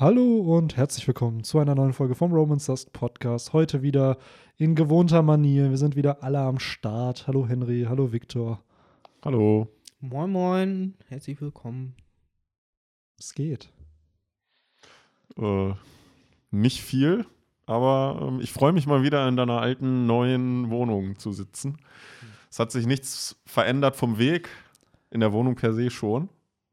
Hallo und herzlich willkommen zu einer neuen Folge vom Romans Dust Podcast. Heute wieder in gewohnter Manier. Wir sind wieder alle am Start. Hallo Henry, hallo Viktor. Hallo. Moin, moin, herzlich willkommen. Es geht. Äh, nicht viel, aber ähm, ich freue mich mal wieder in deiner alten neuen Wohnung zu sitzen. Es hat sich nichts verändert vom Weg, in der Wohnung per se schon.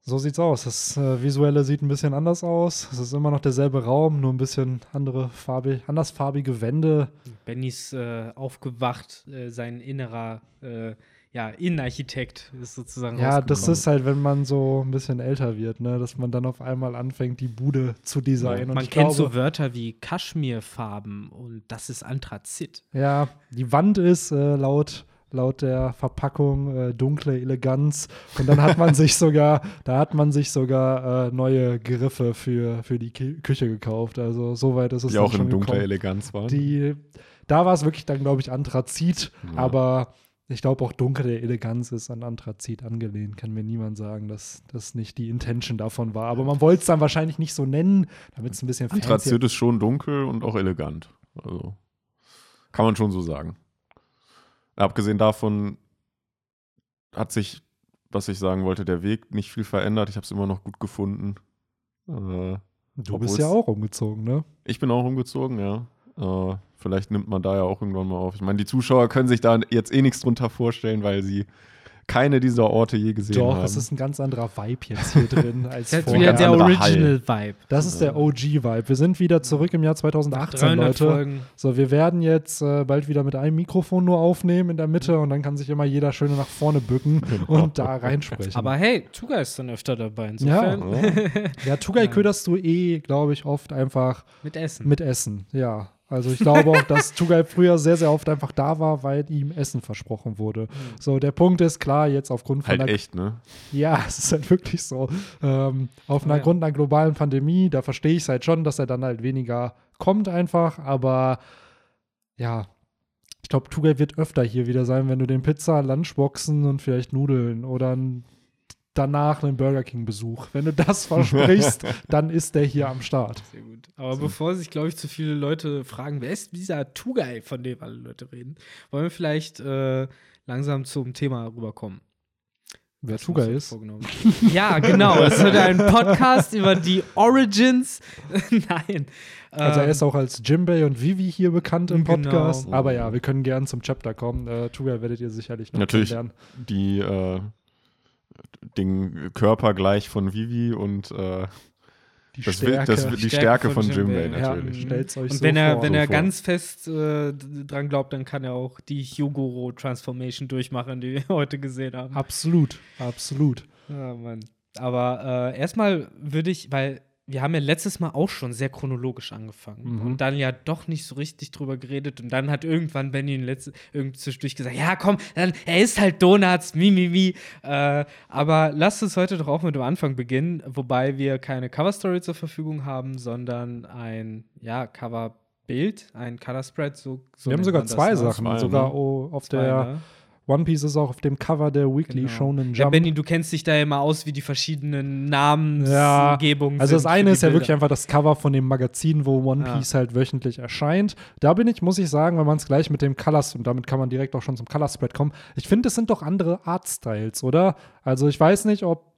So sieht's aus. Das äh, Visuelle sieht ein bisschen anders aus. Es ist immer noch derselbe Raum, nur ein bisschen andere farbig, andersfarbige Wände. Benny ist äh, aufgewacht, äh, sein innerer äh, ja, Innenarchitekt ist sozusagen Ja, das ist halt, wenn man so ein bisschen älter wird, ne, dass man dann auf einmal anfängt, die Bude zu designen. Und Man kennt glaube, so Wörter wie Kaschmirfarben und das ist Anthrazit. Ja, die Wand ist äh, laut, laut der Verpackung äh, dunkle Eleganz. Und dann hat man sich sogar, da hat man sich sogar äh, neue Griffe für, für die Ki Küche gekauft. Also so weit ist es Die auch schon in dunkler. Eleganz waren. Die, da war es wirklich dann, glaube ich, Anthrazit. Ja. Aber ich glaube auch dunkle Eleganz ist an Anthrazit angelehnt. Kann mir niemand sagen, dass das nicht die Intention davon war. Aber man wollte es dann wahrscheinlich nicht so nennen, damit es ein bisschen Anthrazit ist schon dunkel und auch elegant. Also kann man schon so sagen. Abgesehen davon hat sich, was ich sagen wollte, der Weg nicht viel verändert. Ich habe es immer noch gut gefunden. Äh, Du bist ja auch umgezogen, ne? Ich bin auch umgezogen, ja. Äh, vielleicht nimmt man da ja auch irgendwann mal auf. Ich meine, die Zuschauer können sich da jetzt eh nichts drunter vorstellen, weil sie keine dieser Orte je gesehen Doch, haben. es ist ein ganz anderer Vibe jetzt hier drin als Das ist vorher. wieder der anderer Original-Vibe. Das ist der OG-Vibe. Wir sind wieder zurück im Jahr 2018, Leute. Folgen. So, wir werden jetzt äh, bald wieder mit einem Mikrofon nur aufnehmen in der Mitte und dann kann sich immer jeder schön nach vorne bücken und da reinsprechen. Aber hey, Tuga ist dann öfter dabei. ja, Insofern ja, Tugai köderst du eh, glaube ich, oft einfach mit Essen. mit Essen. Ja. Also ich glaube auch, dass Tugai früher sehr, sehr oft einfach da war, weil ihm Essen versprochen wurde. So, der Punkt ist klar, jetzt aufgrund von halt echt, ne? Ja, es ist halt wirklich so. Ähm, auf einer Ja. Grund einer globalen Pandemie, da verstehe ich es halt schon, dass er dann halt weniger kommt einfach, aber ja, ich glaube, Tugay wird öfter hier wieder sein, wenn du den Pizza, Lunchboxen und vielleicht Nudeln oder ein, danach einen Burger King Besuch. Wenn du das versprichst, dann ist der hier am Start. Sehr gut. Aber bevor sich, glaube ich, zu viele Leute fragen, wer ist dieser Tugai, von dem alle Leute reden, wollen wir vielleicht äh, langsam zum Thema rüberkommen. Wer uns ist? ja, genau. Es wird ein Podcast über die Origins. Nein. Also er Ähm, ist auch als Jimbei und Vivi hier bekannt im Genau. Podcast. Aber ja, wir können gern zum Chapter kommen. Äh, Tugay werdet ihr sicherlich noch Natürlich. kennenlernen. Die, äh, den Körper gleich von Vivi und äh, Die das, Will- das, die Stärke Stärke von von Jimbei Jimbei, Ja, natürlich. stellt's euch und so wenn er, vor. wenn So er vor. ganz fest äh, dran glaubt, dann kann er auch die Hyogoro Transformation durchmachen, die wir heute gesehen haben. Absolut, absolut. Ja, Mann. Aber äh, erstmal würde ich, weil wir haben ja letztes Mal auch schon sehr chronologisch angefangen Mhm. und dann ja doch nicht so richtig drüber geredet und dann hat irgendwann Benny in letzte, irgend zwischendurch gesagt, ja komm, dann, er ist halt Donuts, mi, mi, mi. Äh, aber lasst uns heute doch auch mit dem Anfang beginnen, wobei wir keine Coverstory zur Verfügung haben, sondern ein, ja, Coverbild, ein Color Spread, so, so wir haben sogar zwei ne? Sachen. Sogar ne? oh, auf Zwei, der ne? One Piece ist auch auf dem Cover der Weekly Genau. Shonen Jump. Ja, Benny, du kennst dich da immer aus, wie die verschiedenen Ja, Namensgebungen also das eine ist ja wirklich einfach das Cover von dem Magazin, wo One Ja. Piece halt wöchentlich erscheint. Da bin ich, muss ich sagen, wenn man es gleich mit dem Colors, und damit kann man direkt auch schon zum Color Spread kommen, ich finde, es sind doch andere Artstyles, oder? Also ich weiß nicht, ob,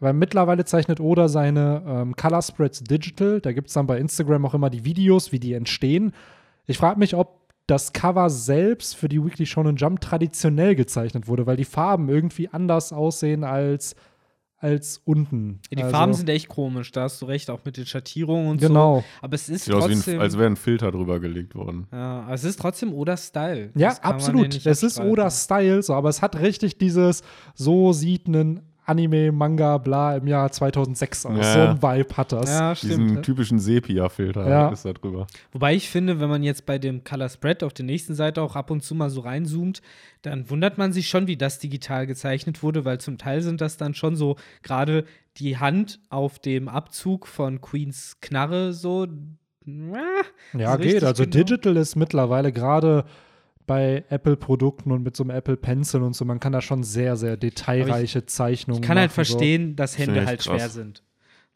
weil mittlerweile zeichnet Oda seine ähm, Color Spreads digital, da gibt es dann bei Instagram auch immer die Videos, wie die entstehen. Ich frage mich, ob das Cover selbst für die Weekly Shonen Jump traditionell gezeichnet wurde, weil die Farben irgendwie anders aussehen als, als unten. Ja, die also, Farben sind echt komisch, da hast du recht, auch mit den Schattierungen und Genau. so. Aber es ist Sieht aus wie trotzdem. ein, als wäre ein Filter drüber gelegt worden. ja, aber es ist trotzdem Oda-Style. Ja, Das kann man absolut. nicht Es ist abstreiten. Oda-Style, so, aber es hat richtig dieses, so sieht ein Anime, Manga, bla im Jahr 2006 aus. Ja. So ein Vibe hat das. Ja, Diesen stimmt. typischen Sepia-Filter Ja. ist da drüber. Wobei ich finde, wenn man jetzt bei dem Color Spread auf der nächsten Seite auch ab und zu mal so reinzoomt, dann wundert man sich schon, wie das digital gezeichnet wurde, weil zum Teil sind das dann schon so gerade die Hand auf dem Abzug von Queens Knarre so. äh, Ja, so geht. Also genau. Digital ist mittlerweile gerade bei Apple-Produkten und mit so einem Apple Pencil und so, man kann da schon sehr, sehr detailreiche Zeichnungen Ich kann halt machen, so. verstehen, dass Hände halt krass. schwer sind.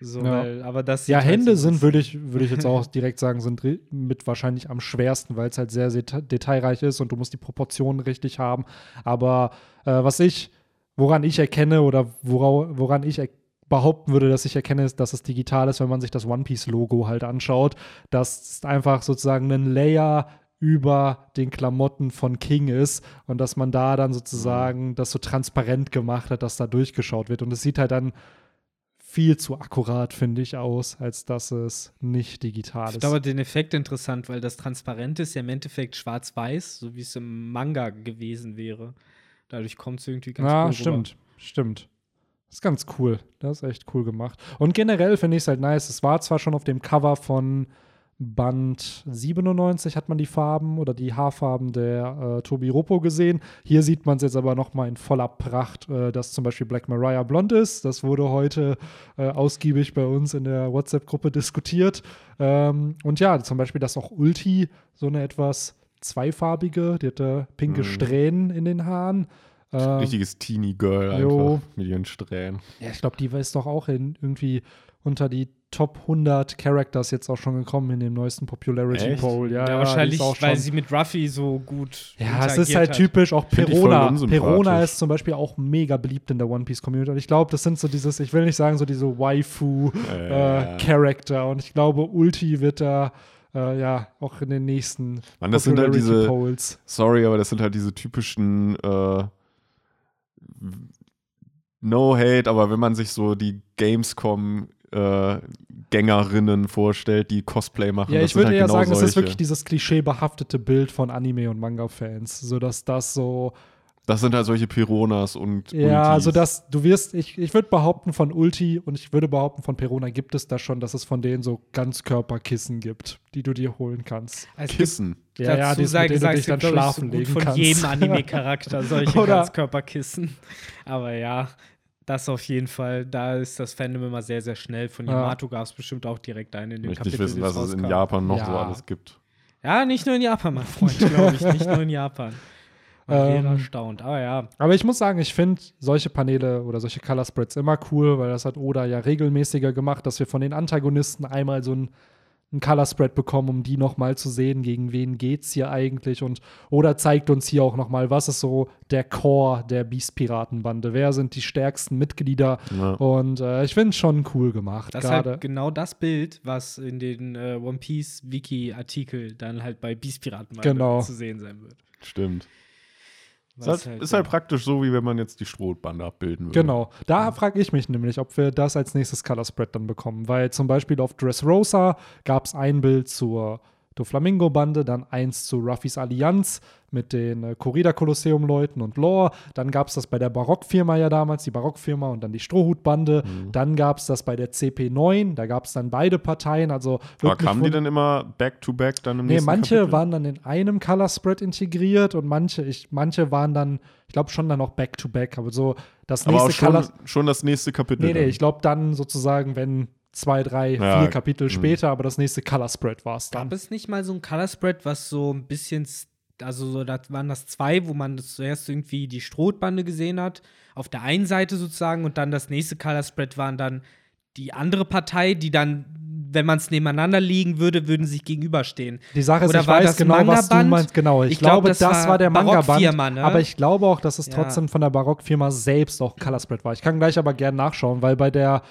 So, Ja. weil, aber das Ja, halt Hände so sind, würde ich, würde ich jetzt auch direkt sagen, sind mit wahrscheinlich am schwersten, weil es halt sehr deta- detailreich ist und du musst die Proportionen richtig haben. Aber äh, was ich, woran ich erkenne oder wora, woran ich er behaupten würde, dass ich erkenne, ist, dass es digital ist, wenn man sich das One Piece-Logo halt anschaut. Das ist einfach sozusagen ein Layer über den Klamotten von King ist und dass man da dann sozusagen das so transparent gemacht hat, dass da durchgeschaut wird. Und es sieht halt dann viel zu akkurat, finde ich, aus, als dass es nicht digital Ich ist. glaube, den Effekt interessant, weil das Transparente ist ja im Endeffekt schwarz-weiß, so wie es im Manga gewesen wäre. Dadurch kommt es irgendwie ganz ja, cool rüber. stimmt, stimmt. Das ist ganz cool. Das ist echt cool gemacht. Und generell finde ich es halt nice. Es war zwar schon auf dem Cover von Band 97 hat man die Farben oder die Haarfarben der äh, Tobi Ropo gesehen. Hier sieht man es jetzt aber noch mal in voller Pracht, äh, dass zum Beispiel Black Mariah blond ist. Das wurde heute äh, ausgiebig bei uns in der WhatsApp-Gruppe diskutiert. Ähm, und ja, zum Beispiel, dass auch Ulti so eine etwas zweifarbige, die hatte pinke Mhm. Strähnen in den Haaren. Ähm, Richtiges Teenie Girl einfach jo. mit ihren Strähnen. ja, ich glaube, die ist doch auch in, irgendwie unter die Top 100 Characters jetzt auch schon gekommen in dem neuesten Popularity Echt? Poll. Ja, Ja, ja, wahrscheinlich, weil sie mit Ruffy so gut. Ja, es ist halt hat. typisch, auch Perona. Perona ist zum Beispiel auch mega beliebt in der One Piece Community. Und ich glaube, das sind so dieses, ich will nicht sagen, so diese Waifu-Charakter. Äh. Und ich glaube, Ulti wird da äh, ja auch in den nächsten Mann, das sind halt diese- Polls. Sorry, aber das sind halt diese typischen äh, No Hate, aber wenn man sich so die Gamescom äh, Gängerinnen vorstellt, die Cosplay machen, Ja, das ich würde halt eher genau sagen, es ist solche. wirklich dieses klischeebehaftete Bild von Anime- und Manga-Fans. So dass das so Das sind halt solche Pironas und Ja, Ultis. also das, du wirst, ich, ich würde behaupten, von Ulti und ich würde behaupten, von Perona gibt es da schon, dass es von denen so Ganzkörperkissen gibt, die du dir holen kannst. Also Kissen. Ja, ja, dazu die, sei mit denen du dich dann schlafen so legen von kannst. jedem Anime-Charakter solche Ganzkörperkissen. Aber ja, das auf jeden Fall, da ist das Fandom immer sehr, sehr schnell. Von Ja. Yamato gab es bestimmt auch direkt einen in dem Ich möchte nicht Kapitel, wissen, was es in. Japan noch so Ja. alles gibt. Ja, nicht nur in Japan, mein Freund, glaube ich. Nicht nur in Japan. Ähm, erstaunt. Aber ja, Aber ich muss sagen, ich finde solche Paneele oder solche Color Spreads immer cool, weil das hat Oda ja regelmäßiger gemacht, dass wir von den Antagonisten einmal so ein ein Color Spread bekommen, um die noch mal zu sehen, gegen wen geht's hier eigentlich und Oda zeigt uns hier auch noch mal, was ist so der Core der Beast Piratenbande, wer sind die stärksten Mitglieder Ja. und äh, ich finde es schon cool gemacht, das ist gerade halt genau das Bild, was in den äh, One Piece Wiki-Artikel dann halt bei Beast Piraten mal Genau. zu sehen sein wird. Stimmt. Ist Was halt, ist halt praktisch so, wie wenn man jetzt die Strohbande abbilden würde. Genau. Da frage ich mich nämlich, ob wir das als nächstes Color Spread dann bekommen. Weil zum Beispiel auf Dressrosa gab es ein Bild zur Doflamingo-Bande, dann eins zu Ruffys Allianz mit den äh, Corrida Kolosseum-Leuten und Lore. Dann gab es das bei der Barockfirma ja damals, die Barockfirma und dann die Strohhutbande. Mhm. Dann gab es das bei der CP9, da gab es dann beide Parteien. Also Aber kamen die dann immer back-to-back dann im Nee, nächsten manche Kapitel? waren dann in einem Color Spread integriert und manche, ich, manche waren dann, ich glaube schon dann noch back-to-back, aber so das Aber auch nächste schon, Color schon das nächste Kapitel. Nee, nee, dann. ich glaube dann sozusagen, wenn zwei, drei, Ja, vier Kapitel mhm. später, aber das nächste Color Spread war es dann. Gab es nicht mal so ein Color Spread, was so ein bisschen, also so, das waren das zwei, wo man das zuerst irgendwie die Strohbande gesehen hat, auf der einen Seite sozusagen, und dann das nächste Color Spread waren dann die andere Partei, die dann, wenn man es nebeneinander liegen würde, würden sich gegenüberstehen. Die Sache ist, Oder ich weiß genau, was du meinst. Genau, ich, Ich glaub, glaube, das das, war war der Manga-Band. Ne? Aber ich glaube auch, dass es Ja. trotzdem von der Barockfirma selbst auch Color Spread war. Ich kann gleich aber gerne nachschauen, weil bei der,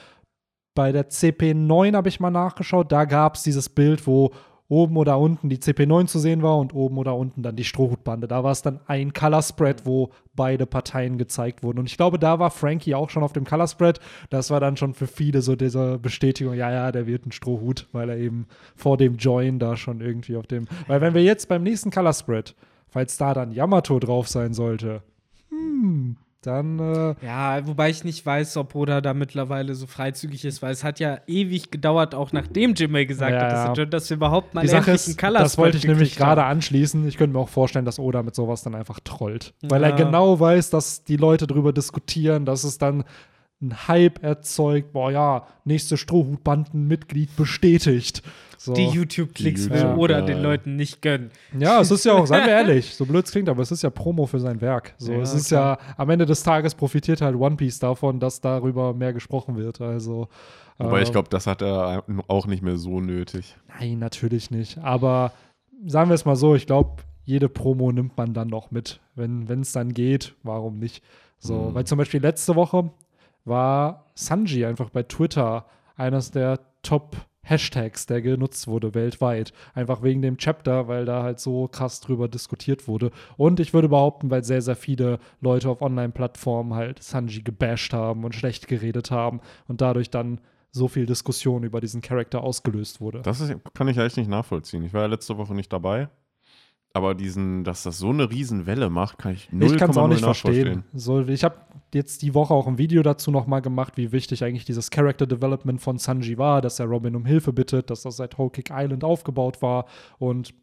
bei der CP9 habe ich mal nachgeschaut, da gab es dieses Bild, wo oben oder unten die CP9 zu sehen war und oben oder unten dann die Strohhutbande. Da war es dann ein Color Spread, wo beide Parteien gezeigt wurden. Und ich glaube, da war Frankie auch schon auf dem Color Spread. Das war dann schon für viele so diese Bestätigung, ja, ja, der wird ein Strohhut, weil er eben vor dem Join da schon irgendwie auf dem. Weil wenn wir jetzt beim nächsten Color Spread, falls da dann Yamato drauf sein sollte, hm, dann äh, Ja, wobei ich nicht weiß, ob Oda da mittlerweile so freizügig ist, weil es hat ja ewig gedauert, auch nachdem Jimmay gesagt Ja, hat, dass, er- dass wir überhaupt mal die Sache ist, einen Color das wollte ich nämlich gerade anschließen. Ich könnte mir auch vorstellen, dass Oda mit sowas dann einfach trollt. Weil Ja. er genau weiß, dass die Leute darüber diskutieren, dass es dann einen Hype erzeugt, boah ja, nächste Strohhutbandenmitglied bestätigt. So. Die YouTube-Klicks will YouTube- oder ja. den Leuten nicht gönnen. Ja, es ist ja auch, seien wir ehrlich, so blöd es klingt, aber es ist ja Promo für sein Werk. So, Ja, es ist klar. ja, am Ende des Tages profitiert halt One Piece davon, dass darüber mehr gesprochen wird. Also, Wobei ich ähm, glaube, das hat er auch nicht mehr so nötig. Nein, natürlich nicht. Aber sagen wir es mal so, ich glaube, jede Promo nimmt man dann noch mit. Wenn es dann geht, warum nicht? So, Mhm. weil zum Beispiel letzte Woche war Sanji einfach bei Twitter eines der Top-Hashtags, der genutzt wurde weltweit. Einfach wegen dem Chapter, weil da halt so krass drüber diskutiert wurde. Und ich würde behaupten, weil sehr, sehr viele Leute auf Online-Plattformen halt Sanji gebasht haben und schlecht geredet haben und dadurch dann so viel Diskussion über diesen Charakter ausgelöst wurde. Das ist, kann ich echt nicht nachvollziehen. Ich war ja letzte Woche nicht dabei. Aber diesen, dass das so eine Riesenwelle macht, kann ich null Ich kann es auch nicht verstehen. So, ich habe jetzt die Woche auch ein Video dazu nochmal gemacht, wie wichtig eigentlich dieses Character Development von Sanji war, dass er Robin um Hilfe bittet, dass das seit Whole Kick Island aufgebaut war und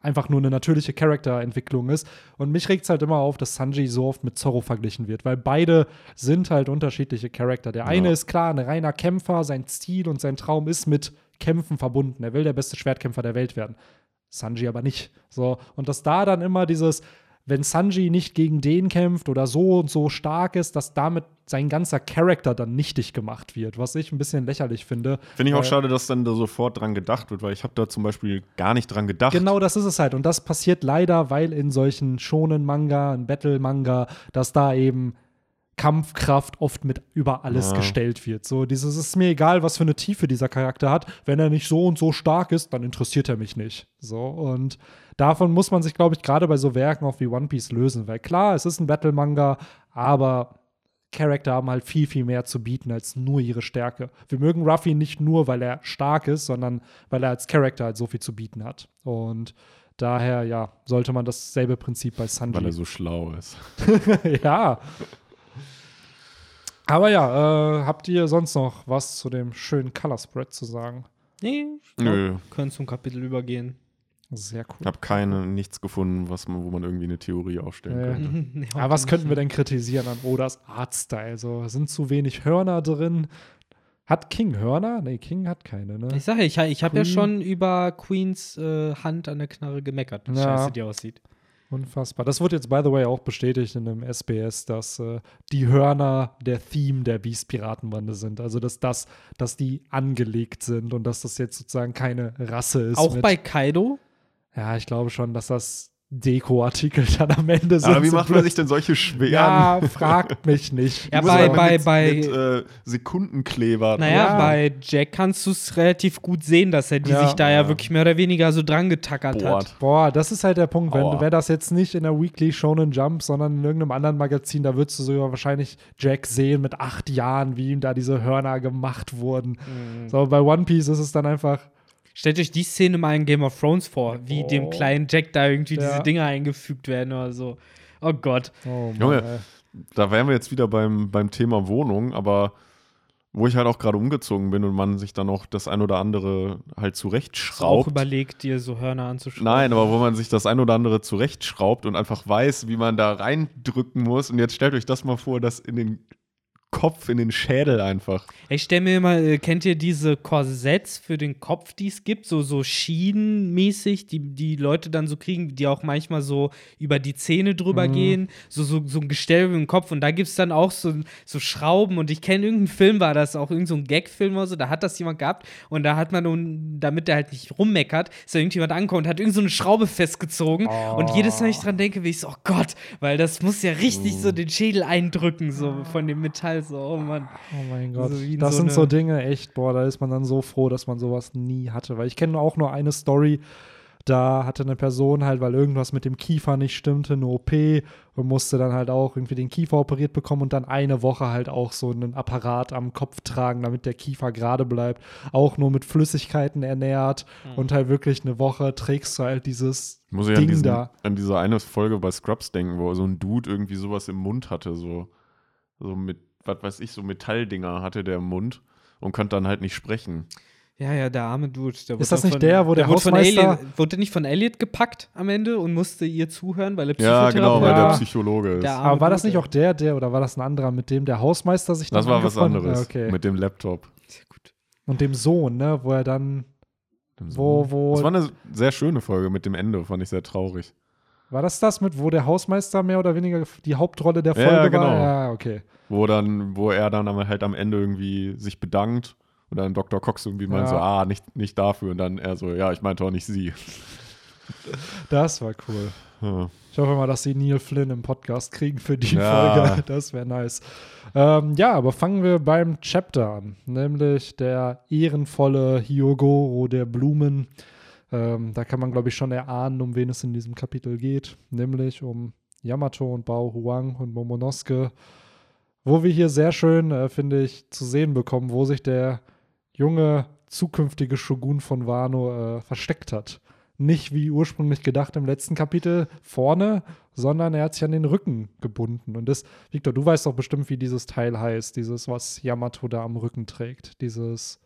einfach nur eine natürliche Charakterentwicklung ist. Und mich regt es halt immer auf, dass Sanji so oft mit Zorro verglichen wird, weil beide sind halt unterschiedliche Charakter. Der eine Ja. ist klar ein reiner Kämpfer, sein Ziel und sein Traum ist mit Kämpfen verbunden. Er will der beste Schwertkämpfer der Welt werden. Sanji aber nicht. So, und dass da dann immer dieses, wenn Sanji nicht gegen den kämpft oder so und so stark ist, dass damit sein ganzer Charakter dann nichtig gemacht wird, was ich ein bisschen lächerlich finde. Finde ich auch Weil- schade, dass dann da sofort dran gedacht wird, weil ich habe da zum Beispiel gar nicht dran gedacht. Genau das ist es halt. Und das passiert leider, weil in solchen Shonen-Manga, in Battle-Manga, dass da eben Kampfkraft oft mit über alles Ja. gestellt wird. So, dieses ist mir egal, was für eine Tiefe dieser Charakter hat. Wenn er nicht so und so stark ist, dann interessiert er mich nicht. So, und davon muss man sich, glaube ich, gerade bei so Werken auch wie One Piece lösen. Weil klar, es ist ein Battle-Manga, aber Charakter haben halt viel, viel mehr zu bieten als nur ihre Stärke. Wir mögen Ruffy nicht nur, weil er stark ist, sondern weil er als Charakter halt so viel zu bieten hat. Und daher, ja, sollte man dasselbe Prinzip bei Sanji. weil er so schlau ist. ja. Aber ja, äh, habt ihr sonst noch was zu dem schönen Color Spread zu sagen? Nee, ich Nö. können zum Kapitel übergehen. Sehr Ich cool. habe keine, nichts gefunden, was man, wo man irgendwie eine Theorie aufstellen Ja. könnte. Nee, Aber was nicht. könnten wir denn kritisieren an Odas Artstyle? So, sind zu wenig Hörner drin? Hat King Hörner? Nee, King hat keine, ne? Ich sage, ich, ich habe ja schon über Queens äh, Hand an der Knarre gemeckert, wie Ja. scheiße die aussieht. Unfassbar. Das wird jetzt, by the way, auch bestätigt in einem SBS, dass äh, die Hörner der Theme der Beast-Piratenbande sind. Also, dass das, dass die angelegt sind und dass das jetzt sozusagen keine Rasse ist. Auch bei Kaido? Ja, ich glaube schon, dass das Deko-Artikel dann am Ende sind. Aber wie macht man sich denn solche schweren Ja, fragt mich nicht. Ja, bei- bei- mit, bei- mit äh, Sekundenkleber. Naja, Ja. bei Jack kannst du es relativ gut sehen, dass er die Ja. sich da ja Ja. wirklich mehr oder weniger so dran getackert hat. Bohrt. Boah, das ist halt der Punkt. Wenn Aua. wäre das jetzt nicht in der Weekly Shonen Jump, sondern in irgendeinem anderen Magazin, da würdest du sogar wahrscheinlich Jack sehen mit acht Jahren, wie ihm da diese Hörner gemacht wurden. Mhm. So, bei One Piece ist es dann einfach. Stellt euch die Szene mal in Game of Thrones vor, wie Oh. dem kleinen Jack da irgendwie Ja. diese Dinger eingefügt werden oder so. Oh Gott. Oh Mann, Junge. Da wären wir jetzt wieder beim, beim Thema Wohnung, aber wo ich halt auch gerade umgezogen bin und man sich dann auch das ein oder andere halt du auch zurechtschraubt. überlegt, dir so Hörner anzuschrauben? Nein, aber wo man sich das ein oder andere zurechtschraubt und einfach weiß, wie man da reindrücken muss. Und jetzt stellt euch das mal vor, das in den Kopf, in den Schädel einfach. Ich stelle mir immer, äh, kennt ihr diese Korsetts für den Kopf, die es gibt? So, so schienenmäßig, die die Leute dann so kriegen, die auch manchmal so über die Zähne drüber Mhm. gehen. So, so, so ein Gestell über den Kopf. Und da gibt es dann auch so, so Schrauben. Und ich kenne irgendeinen Film, war das auch irgendein so ein Gag-Film oder so, da hat das jemand gehabt. Und da hat man nun, damit der halt nicht rummeckert, ist da irgendjemand angekommen und hat irgend so eine Schraube festgezogen. Und jedes Mal, wenn ich dran denke, will ich so, oh Gott, weil das muss ja richtig so den Schädel eindrücken, so von dem Metall. So, oh Mann. Oh mein Gott. So das so sind so Dinge, echt, boah, da ist man dann so froh, dass man sowas nie hatte. Weil ich kenne auch nur eine Story, da hatte eine Person halt, weil irgendwas mit dem Kiefer nicht stimmte, eine OP und musste dann halt auch irgendwie den Kiefer operiert bekommen und dann eine Woche halt auch so einen Apparat am Kopf tragen, damit der Kiefer gerade bleibt. Auch nur mit Flüssigkeiten ernährt und halt wirklich eine Woche trägst du halt dieses Ich muss ich an, Ding diesen, da. an diese eine Folge bei Scrubs denken, wo so ein Dude irgendwie sowas im Mund hatte, so, so mit, was weiß ich, so Metalldinger hatte der im Mund und konnte dann halt nicht sprechen. Ja, ja, der arme Dude. Der Ist wurde das nicht von, der, wo der wurde von Hausmeister- Elliot, wurde nicht von Elliot gepackt am Ende und musste ihr zuhören, weil er Ja, genau, weil Ja. der Psychologe ist. Der Aber war das nicht auch der, der, oder war das ein anderer, mit dem der Hausmeister sich das dann war was anderes. Ja, okay. Mit dem Laptop. Sehr gut. Und dem Sohn, ne, wo er dann, Dem Wo- Sohn. wo- Das war eine sehr schöne Folge mit dem Ende, fand ich sehr traurig. War das das mit, wo der Hausmeister mehr oder weniger die Hauptrolle der Ja, Folge genau. war? Ja, okay. Wo dann, wo er dann halt am Ende irgendwie sich bedankt und dann Dr. Cox irgendwie meint Ja. so, ah, nicht, nicht dafür. Und dann er so, ja, ich meinte auch nicht sie. Das war cool. Ja. Ich hoffe mal, dass sie Neil Flynn im Podcast kriegen für die Ja. Folge. Das wäre nice. Ähm, ja, aber fangen wir beim Chapter an, nämlich der ehrenvolle Hyogoro der Blumen. Ähm, da kann man, glaube ich, schon erahnen, um wen es in diesem Kapitel geht, nämlich um Yamato und Bao Huang und Momonosuke, wo wir hier sehr schön, äh, finde ich, zu sehen bekommen, wo sich der junge zukünftige Shogun von Wano äh, versteckt hat nicht wie ursprünglich gedacht im letzten Kapitel vorne, sondern er hat sich an den Rücken gebunden. Und das, Victor, du weißt doch bestimmt, wie dieses Teil heißt, dieses, was Yamato da am Rücken trägt, dieses,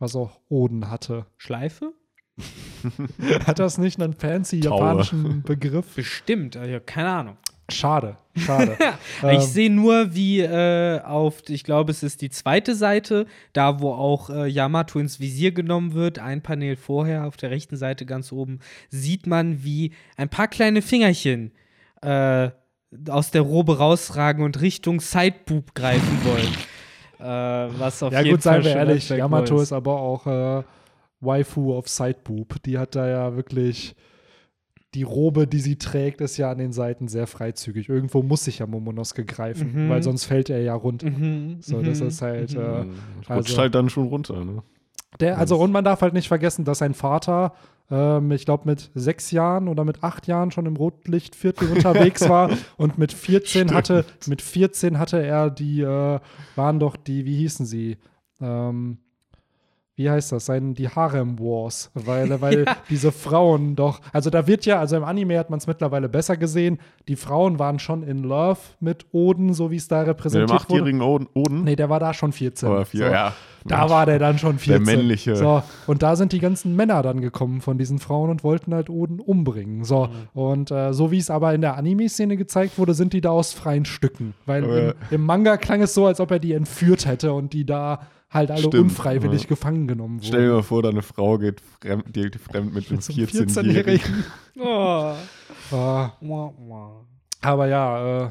was auch Oden hatte. Schleife? Hat das nicht einen fancy Taue. japanischen Begriff? Bestimmt, also, keine Ahnung. Schade, schade. ich Ähm, sehe nur, wie äh, auf, ich glaube, es ist die zweite Seite, da wo auch äh, Yamato ins Visier genommen wird, ein Panel vorher, auf der rechten Seite ganz oben, sieht man, wie ein paar kleine Fingerchen äh, aus der Robe rausragen und Richtung Sideboob greifen wollen. äh, was auf ja jeden gut, seien Fall wir schon ehrlich, Yamato ist aber auch äh, Waifu of Sideboob. Die hat da ja wirklich die Robe, die sie trägt, ist ja an den Seiten sehr freizügig. Irgendwo muss sich ja Momonosuke greifen, Mhm. weil sonst fällt er ja runter. Mhm, So, das mhm, ist halt, mhm. äh, Rutscht also- halt dann schon runter, ne? Der, also, und man darf halt nicht vergessen, dass sein Vater, ähm, ich glaube, mit sechs Jahren oder mit acht Jahren schon im Rotlichtviertel unterwegs war und mit 14 hatte, mit 14 hatte er die, äh, waren doch die, wie hießen sie? Ähm, wie heißt das? Sein, die Harem Wars, weil, weil diese Frauen doch, also da wird ja, also im Anime hat man es mittlerweile besser gesehen, die Frauen waren schon in Love mit Oden, so wie es da Mit dem repräsentiert wurde. achtjährigen Oden. Oden? Nee, der war da schon 14. Oder vier, so. ja. Da war der dann schon 14. männliche. So, und da sind die ganzen Männer dann gekommen von diesen Frauen und wollten halt Oden umbringen. So, Mhm. und äh, so wie es aber in der Anime-Szene gezeigt wurde, sind die da aus freien Stücken. Weil im, im Manga klang es so, als ob er die entführt hätte und die da halt alle Stimmt, unfreiwillig ja. gefangen genommen Stell dir wurden. mal vor, deine Frau geht fremd, geht fremd mit einem Zum 14-Jährigen. Oh. Ah, Wah, wah. Aber ja, äh,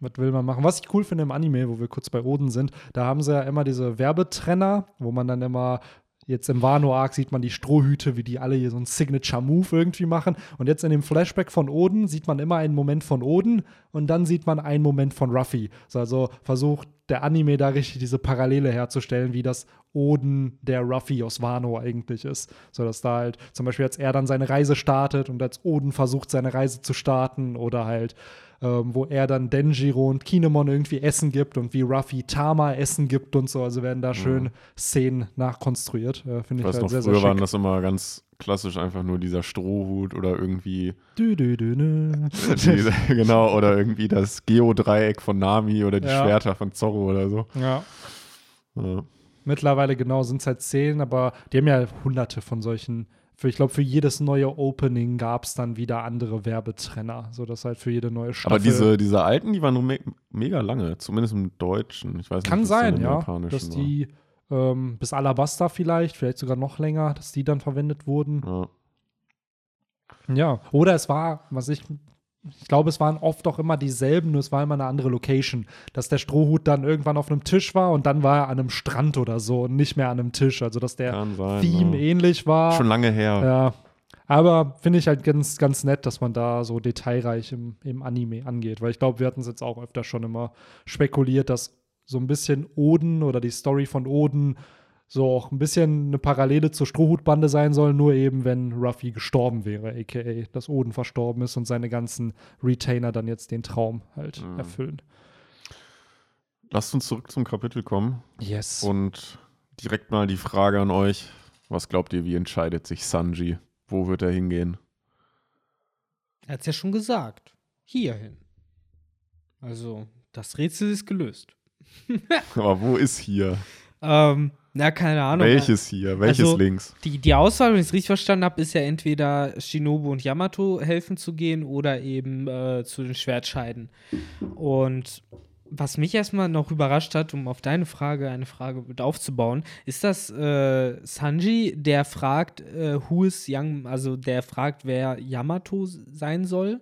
was will man machen? Was ich cool finde im Anime, wo wir kurz bei Oden sind, da haben sie ja immer diese Werbetrenner, wo man dann immer Jetzt im Wano-Arc sieht man die Strohhüte, wie die alle hier so einen Signature-Move irgendwie machen. Und jetzt in dem Flashback von Oden sieht man immer einen Moment von Oden und dann sieht man einen Moment von Ruffy. So, Also versucht der Anime da richtig diese Parallele herzustellen, wie das Oden der Ruffy aus Wano eigentlich ist. So dass da halt zum Beispiel, als er dann seine Reise startet und als Oden versucht, seine Reise zu starten oder halt ähm, wo er dann Denjiro und Kinemon irgendwie Essen gibt und wie Ruffy Tama Essen gibt und so. Also werden da schön Szenen nachkonstruiert. Äh, Finde Ich halt noch, sehr, sehr früher waren schick. das immer ganz klassisch einfach nur dieser Strohhut oder irgendwie, Dü, dü, dü, dü. diese, genau, oder irgendwie das Geodreieck von Nami oder die Ja. Schwerter von Zorro oder so. ja. Ja. Mittlerweile genau sind es halt zehn, aber die haben ja hunderte von solchen. Für, ich glaube, für jedes neue Opening gab es dann wieder andere Werbetrenner, sodass halt für jede neue Staffel. Aber diese, diese alten, die waren nur me mega lange, zumindest im Deutschen. Ich weiß kann nicht, sein, ja, dass war. Ähm, bis Alabasta vielleicht, vielleicht sogar noch länger, dass die dann verwendet wurden. Ja. Ja, oder es war, was ich, ich glaube, es waren oft auch immer dieselben, nur es war immer eine andere Location. Dass der Strohhut dann irgendwann auf einem Tisch war und dann war er an einem Strand oder so und nicht mehr an einem Tisch. Also, dass der sein. Theme ja. ähnlich war. Schon lange her. Ja. Aber finde ich halt ganz, ganz nett, dass man da so detailreich im, im Anime angeht. Weil ich glaube, wir hatten es jetzt auch öfter schon immer spekuliert, dass so ein bisschen Oden oder die Story von Oden so auch ein bisschen eine Parallele zur Strohhutbande sein soll, nur eben, wenn Ruffy gestorben wäre, aka dass Oden verstorben ist und seine ganzen Retainer dann jetzt den Traum halt Mhm. erfüllen. Lasst uns zurück zum Kapitel kommen Yes. und direkt mal die Frage an euch. Was glaubt ihr, wie entscheidet sich Sanji? Wo wird er hingehen? Er hat es ja schon gesagt. Hierhin. Also, das Rätsel ist gelöst. Aber wo ist hier? Ähm, Na, keine Ahnung. Welches hier? Welches Also, links? Die, die Auswahl, wenn ich es richtig verstanden habe, ist ja entweder Shinobu und Yamato helfen zu gehen oder eben äh, zu den Schwertscheiden. Und was mich erstmal noch überrascht hat, um auf deine Frage eine Frage mit aufzubauen, ist das äh, Sanji, der fragt, äh, who is Young, also der fragt, wer Yamato sein soll?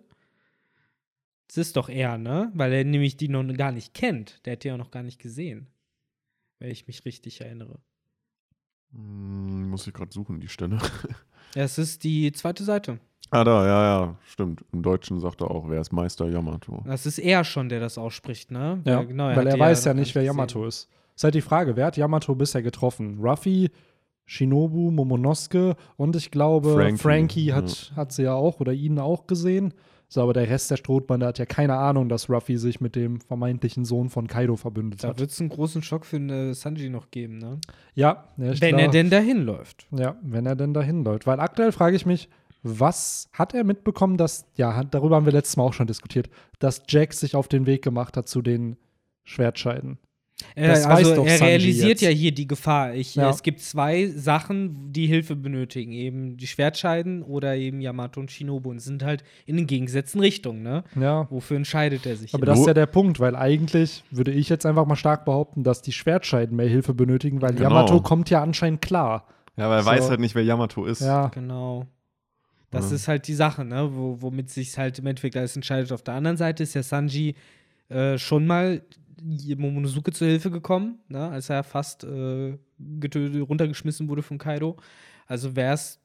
Das ist doch er, ne? Weil er nämlich die noch gar nicht kennt. Der hat die ja noch gar nicht gesehen. Wenn ich mich richtig erinnere. Hm, muss ich gerade suchen, die Stelle. Ja, es ist die zweite Seite. ah, da, ja, ja, stimmt. Im Deutschen sagt er auch, wer ist Meister Yamato? Das ist er schon, der das ausspricht, ne? Ja, Weil, genau, weil er weiß ja nicht, wer gesehen. Yamato ist. Ist halt die Frage, wer hat Yamato bisher getroffen? Ruffy, Shinobu, Momonosuke und ich glaube, Frankie, Frankie, hat, hat sie ja auch oder ihn auch gesehen. So, aber der Rest der Strohbande hat ja keine Ahnung, dass Ruffy sich mit dem vermeintlichen Sohn von Kaido verbündet Da hat. wird es einen großen Schock für eine Sanji noch geben, ne? Ja, ja Wenn glaub- er denn dahin läuft. Ja, wenn er denn dahin läuft. Weil aktuell frage ich mich, was hat er mitbekommen, dass, ja, darüber haben wir letztes Mal auch schon diskutiert, dass Jack sich auf den Weg gemacht hat zu den Schwertscheiden. Äh, Das also weiß doch er Sanji realisiert jetzt. ja hier die Gefahr. Ich, Ja. Es gibt zwei Sachen, die Hilfe benötigen. Eben die Schwertscheiden oder eben Yamato und Shinobu. Und sind halt in den gegengesetzten Richtungen, ne? Ja, Wofür entscheidet er sich? aber das ist ja der Punkt, weil eigentlich würde ich jetzt einfach mal stark behaupten, dass die Schwertscheiden mehr Hilfe benötigen, weil Genau. Yamato kommt ja anscheinend klar. Ja, aber er So. weiß halt nicht, wer Yamato ist. Ja, Genau. Das Ja. ist halt die Sache, ne? Wo, womit sich halt im Endeffekt alles entscheidet. Auf der anderen Seite ist ja Sanji äh, schon mal Momonosuke zur Hilfe gekommen, ne? als er fast äh, getö- runtergeschmissen wurde von Kaido. Also wäre es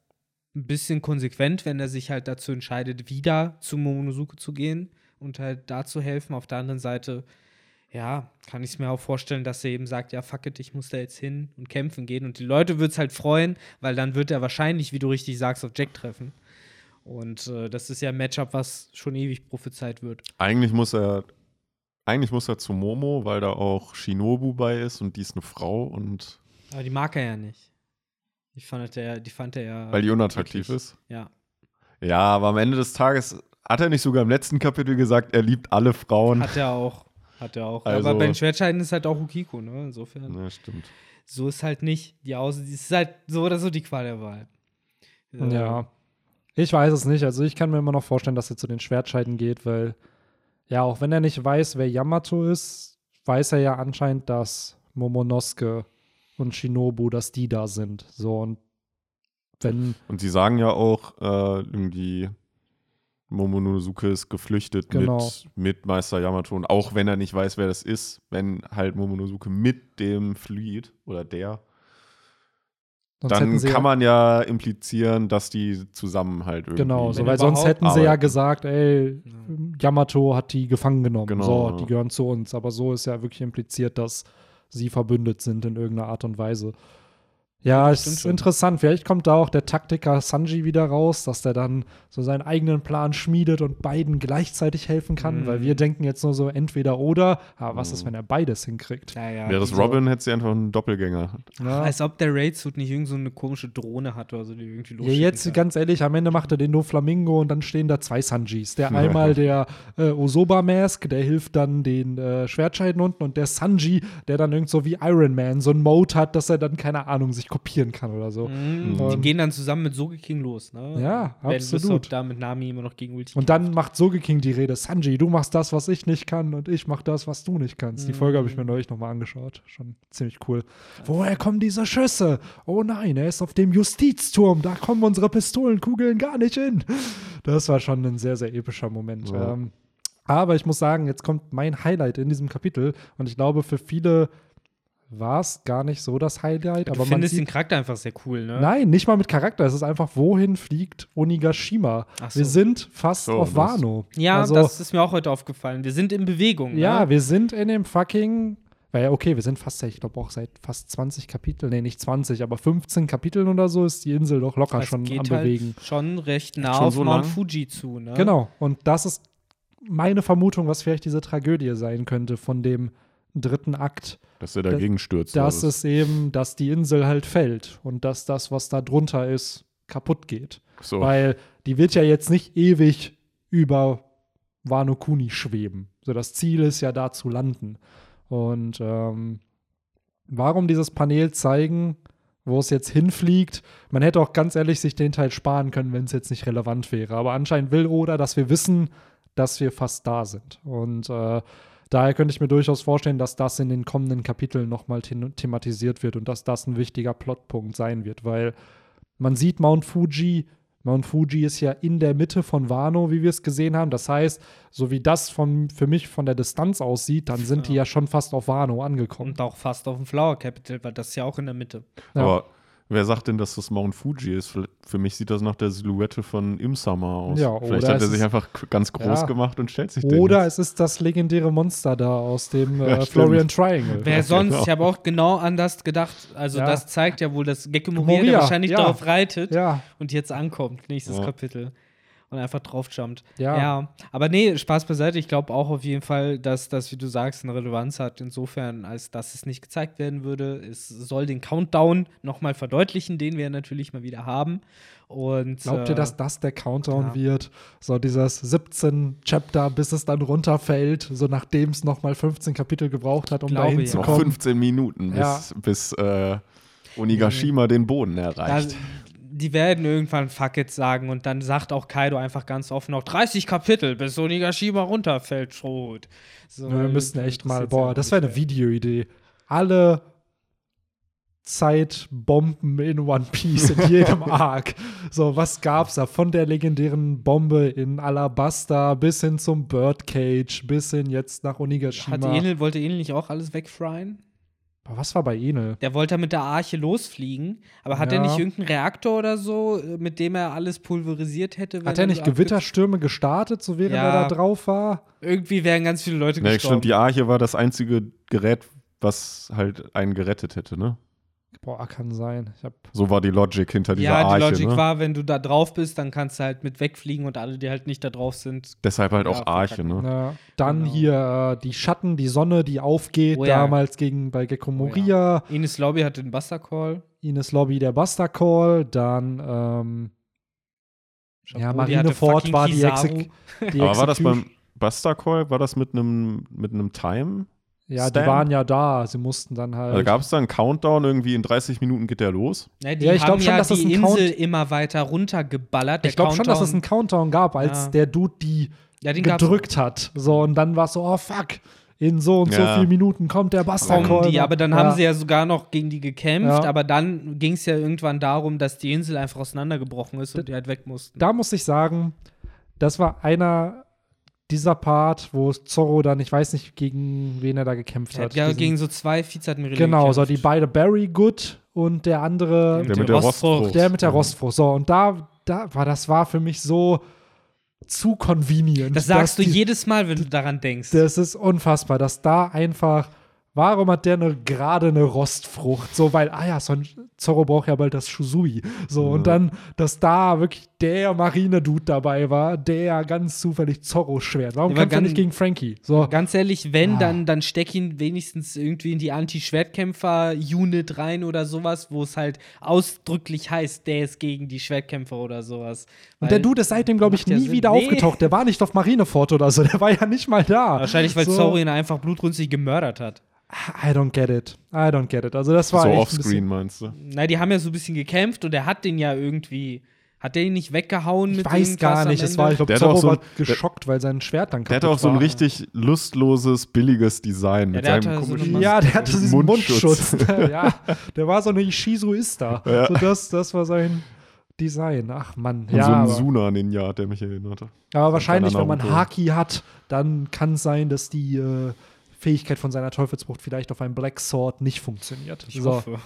ein bisschen konsequent, wenn er sich halt dazu entscheidet, wieder zu Momonosuke zu gehen und halt da zu helfen. Auf der anderen Seite, ja, kann ich es mir auch vorstellen, dass er eben sagt, ja, fuck it, ich muss da jetzt hin und kämpfen gehen. Und die Leute wird es halt freuen, weil dann wird er wahrscheinlich, wie du richtig sagst, auf Jack treffen. Und äh, das ist ja ein Matchup, was schon ewig prophezeit wird. Eigentlich muss er, eigentlich muss er zu Momo, weil da auch Shinobu bei ist und die ist eine Frau und Aber die mag er ja nicht. Die fand er, die fand er ja. weil die unattraktiv eklig. ist. Ja. Ja, aber am Ende des Tages hat er nicht sogar im letzten Kapitel gesagt, er liebt alle Frauen. Hat er auch. Hat er auch. Also- Aber bei den Schwertscheiden ist halt auch Ukiko, ne? Insofern. Ja, stimmt. So ist halt nicht die Aus. Es ist halt so oder so die Qual der Wahl. Äh, ja. Ich weiß es nicht. Also ich kann mir immer noch vorstellen, dass er zu den Schwertscheiden geht, weil ja, auch wenn er nicht weiß, wer Yamato ist, weiß er ja anscheinend, dass Momonosuke und Shinobu, dass die da sind. So und wenn Und sie sagen ja auch, äh, irgendwie, Momonosuke ist geflüchtet Genau. mit, mit Meister Yamato. Und auch wenn er nicht weiß, wer das ist, wenn halt Momonosuke mit dem flieht oder der, sonst dann kann ja, man ja implizieren, dass die zusammen halt irgendwie. genau, so, weil sonst hätten sie ja gesagt, ey, Yamato hat die gefangen genommen. Genau, so, ja. die gehören zu uns. Aber so ist ja wirklich impliziert, dass sie verbündet sind in irgendeiner Art und Weise. Ja, Ja, ist schon. interessant. Vielleicht kommt da auch der Taktiker Sanji wieder raus, dass der dann so seinen eigenen Plan schmiedet und beiden gleichzeitig helfen kann, Mhm. weil wir denken jetzt nur so entweder oder. Aber was ist, Mhm. wenn er beides hinkriegt? Ja, ja, Wäre es diese- Robin, hätte sie einfach einen Doppelgänger. Ja. Als ob der Raid-Suit nicht irgend so eine komische Drohne hat oder so, die irgendwie Ja, losschicken jetzt kann. ganz ehrlich, am Ende macht er den Doflamingo und dann stehen da zwei Sanjis. Der einmal der äh, Osoba-Mask, der hilft dann den äh, Schwertscheiden unten und der Sanji, der dann irgend so wie Iron Man so ein Mode hat, dass er dann, keine Ahnung, sich kopieren kann oder so. Mhm. Die gehen dann zusammen mit Sogeking los, ne? Ja, Werden absolut. da mit Nami immer noch gegen Ulti. Und dann macht Sogeking die Rede, Sanji, du machst das, was ich nicht kann und ich mach das, was du nicht kannst. Die Folge habe ich mir neulich nochmal angeschaut. Schon ziemlich cool. Woher kommen diese Schüsse? Oh nein, er ist auf dem Justizturm. Da kommen unsere Pistolenkugeln gar nicht hin. Das war schon ein sehr, sehr epischer Moment. Ja. Ähm, aber ich muss sagen, jetzt kommt mein Highlight in diesem Kapitel und ich glaube, für viele war es gar nicht so das Highlight. du aber man findest den Charakter einfach sehr cool, ne? Nein, nicht mal mit Charakter. Es ist einfach, wohin fliegt Onigashima? Ach so. Wir sind fast So, auf das- Wano. Ja, also, das ist mir auch heute aufgefallen. Wir sind in Bewegung. ja, ne? wir sind in dem fucking. Weil, okay, wir sind fast, ich glaube auch seit fast 20 Kapiteln, nee, nicht 20, aber 15 Kapiteln oder so ist die Insel doch locker es schon geht am halt Bewegen. schon recht nah Schon auf so Mount lang? Fuji zu, ne? Genau. Und das ist meine Vermutung, was vielleicht diese Tragödie sein könnte von dem dritten Akt. Dass er dagegen stürzt. Das alles. ist eben, dass die Insel halt fällt und dass das, was da drunter ist, kaputt geht. so. Weil die wird ja jetzt nicht ewig über Wano Kuni schweben. So, das Ziel ist ja da zu landen. Und ähm, warum dieses Panel zeigen, wo es jetzt hinfliegt? Man hätte auch ganz ehrlich sich den Teil sparen können, wenn es jetzt nicht relevant wäre. Aber anscheinend will Oda, dass wir wissen, dass wir fast da sind. Und äh, daher könnte ich mir durchaus vorstellen, dass das in den kommenden Kapiteln nochmal the thematisiert wird und dass das ein wichtiger Plotpunkt sein wird, weil man sieht Mount Fuji. Mount Fuji ist ja in der Mitte von Wano, wie wir es gesehen haben. Das heißt, so wie das von, für mich von der Distanz aussieht, dann sind die ja schon fast auf Wano angekommen. Und auch fast auf dem Flower Capital, weil das ist ja auch in der Mitte. Ja. Aber wer sagt denn, dass das Mount Fuji ist? Für mich sieht das nach der Silhouette von Imsama aus. Ja, Vielleicht oder hat er es sich einfach ganz groß Ja. gemacht und stellt sich den Oder es ist das legendäre Monster da aus dem Ja, äh, stimmt. Florian Triangle. Wer Ja, sonst? genau. Ich habe auch genau anders gedacht. Also, Ja. das zeigt ja wohl, dass Gekko Moria, wahrscheinlich ja. darauf reitet Ja, und jetzt ankommt, nächstes Ja. Kapitel. Und einfach draufjumpt. Ja. ja. Aber nee, Spaß beiseite. Ich glaube auch auf jeden Fall, dass das, wie du sagst, eine Relevanz hat, insofern, als dass es nicht gezeigt werden würde. Es soll den Countdown nochmal verdeutlichen, den wir natürlich mal wieder haben. Und, glaubt ihr, äh, dass das der Countdown ja. wird? So dieses 17 Chapter, bis es dann runterfällt, so nachdem es nochmal 15 Kapitel gebraucht hat, um Glaube, dahin ja. zu noch kommen. 15 Minuten, bis, Ja. bis äh, Onigashima den Boden da, erreicht. Die werden irgendwann Fuck it sagen und dann sagt auch Kaido einfach ganz offen noch 30 Kapitel, bis Onigashima runterfällt, Schrot. So, wir müssen echt mal, boah, ja das wäre eine. Videoidee. Alle Zeitbomben in One Piece in jedem Arc. So, was gab's da? Von der legendären Bombe in Alabasta bis hin zum Birdcage, bis hin jetzt nach Onigashima. Hat Enel, wollte Enel nicht auch alles wegfryen? Aber was war bei Enel? Der wollte mit der Arche losfliegen, aber hat er Ja. nicht irgendeinen Reaktor oder so, äh, mit dem er alles pulverisiert hätte? Hat er nicht Gewitterstürme gestartet, so während Ja. er da drauf war? Irgendwie wären ganz viele Leute Ja, gestorben. stimmt, die Arche war das einzige Gerät, was halt einen gerettet hätte, ne? Boah, kann sein. Ich hab So war die Logic hinter dieser ja, die Arche, Logik ne? war, wenn du da drauf bist, dann kannst du halt mit wegfliegen und alle, die halt nicht da drauf sind. Deshalb halt Ja, auch Arche, verkacken. ne? Ja, dann Genau. hier äh, die Schatten, die Sonne, die aufgeht, Oh ja. damals gegen bei Gecko Oh Moria, Ines Lobby hat den Buster Call. Ines Lobby der Buster Call, dann ähm, ja, Chapeau, die Marineford war die. Exek die Aber war das beim Buster Call, war das mit einem mit einem Time? Ja, die Stand? waren ja da, sie mussten dann halt. Also gab es da einen Countdown, irgendwie in 30 Minuten geht der los? Ja, die Ja, ich haben glaub schon, ja dass das die Count- Insel immer weiter runtergeballert. Der ich glaube schon, dass es einen Countdown- gab, als Ja. der Dude die ja, den gab's gedrückt hat. So, und dann war es so, oh fuck, in so und so vielen Minuten kommt der Call. die, aber dann ja. haben sie ja sogar noch gegen die gekämpft, Ja. aber dann ging es ja irgendwann darum, dass die Insel einfach auseinandergebrochen ist und die halt weg mussten. da muss ich sagen, das war einer dieser Part, wo Zorro dann, ich weiß nicht, gegen wen er da gekämpft Er hat. ja gegen so zwei Vizeadmirale Genau, so die gekämpft. beide Barry Good und der andere, Der mit der Rostfrucht. der mit der Mhm. Rostfrucht. So, und da, da war, das war für mich so zu convenient. Das sagst du die- jedes Mal, wenn du daran denkst. Das ist unfassbar, dass da einfach. Warum hat der eine, gerade eine Rostfrucht? So, weil, ah ja, so ein Zorro braucht ja bald das Shusui. So, und dann, dass da wirklich der Marine-Dude dabei war, der ganz zufällig Zorro schwert. Warum kämpft er nicht gegen Frankie? So, Ganz ehrlich, wenn, Ah. dann, dann steck ihn wenigstens irgendwie in die Anti-Schwertkämpfer-Unit rein oder sowas, wo es halt ausdrücklich heißt, der ist gegen die Schwertkämpfer oder sowas. und der Dude ist seitdem, glaube ich, nie Sinn. wieder Nee. aufgetaucht. Der war nicht auf Marineford oder so. Der war ja nicht mal da. Wahrscheinlich, weil so, Zorro ihn einfach blutrünstig gemördert hat. I don't get it. I don't get it. Also, das war So offscreen meinst du? Na, die haben ja so ein bisschen gekämpft und er hat den ja irgendwie. Hat der ihn nicht weggehauen Ich mit weiß dem gar nicht. Es war, ich glaube, Der hat auch Zorro so war ein- geschockt, weil sein Schwert dann Der kaputt hatte auch so ein war. richtig lustloses, billiges Design mit der seinem hatte so eine komischen Ja, der hatte diesen Mundschutz. Mundschutz. ja, der war so eine Ishizu-Ista. Ja. So das, das war sein Design. Ach Mann. Und Ja, so ein Suna-Ninja hat der mich erinnert. aber wahrscheinlich, wenn man. Haki hat, dann kann es sein, dass die äh, Fähigkeit von seiner Teufelsbrucht vielleicht auf einem Black Sword nicht funktioniert. Ich so. hoffe.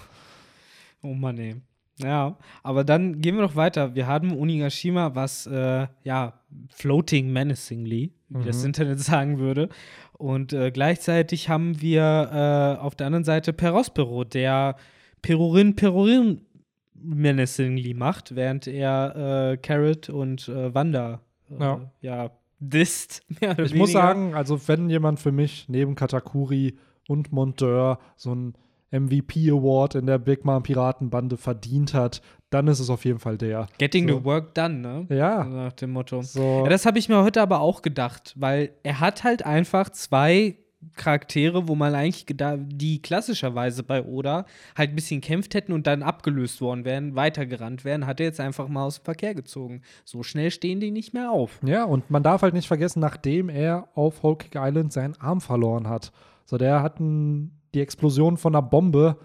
Oh Mann, ey. Ja, aber dann gehen wir noch weiter. Wir haben Onigashima, was, äh, ja, floating menacingly, wie das Mhm. Internet sagen würde. Und äh, gleichzeitig haben wir äh, auf der anderen Seite Perospero, der Perorin Perorin menacingly macht, während er äh, Carrot und äh, Wanda, äh, Ja. ja, disst. Ich muss sagen, also wenn jemand für mich neben Katakuri und Monteur so ein MVP Award in der Big Mom Piratenbande verdient hat, dann ist es auf jeden Fall der. Getting so. the work done, ne? Ja. Nach dem Motto. So. Ja, das habe ich mir heute aber auch gedacht, weil er hat halt einfach zwei Charaktere, wo man eigentlich die klassischerweise bei Oda halt ein bisschen kämpft hätten und dann abgelöst worden wären, weitergerannt wären, hat er jetzt einfach mal aus dem Verkehr gezogen. So schnell stehen die nicht mehr auf. Ja, und man darf halt nicht vergessen, nachdem er auf Whole Cake Island seinen Arm verloren hat. So, der hat ein, die Explosion von einer Bombe,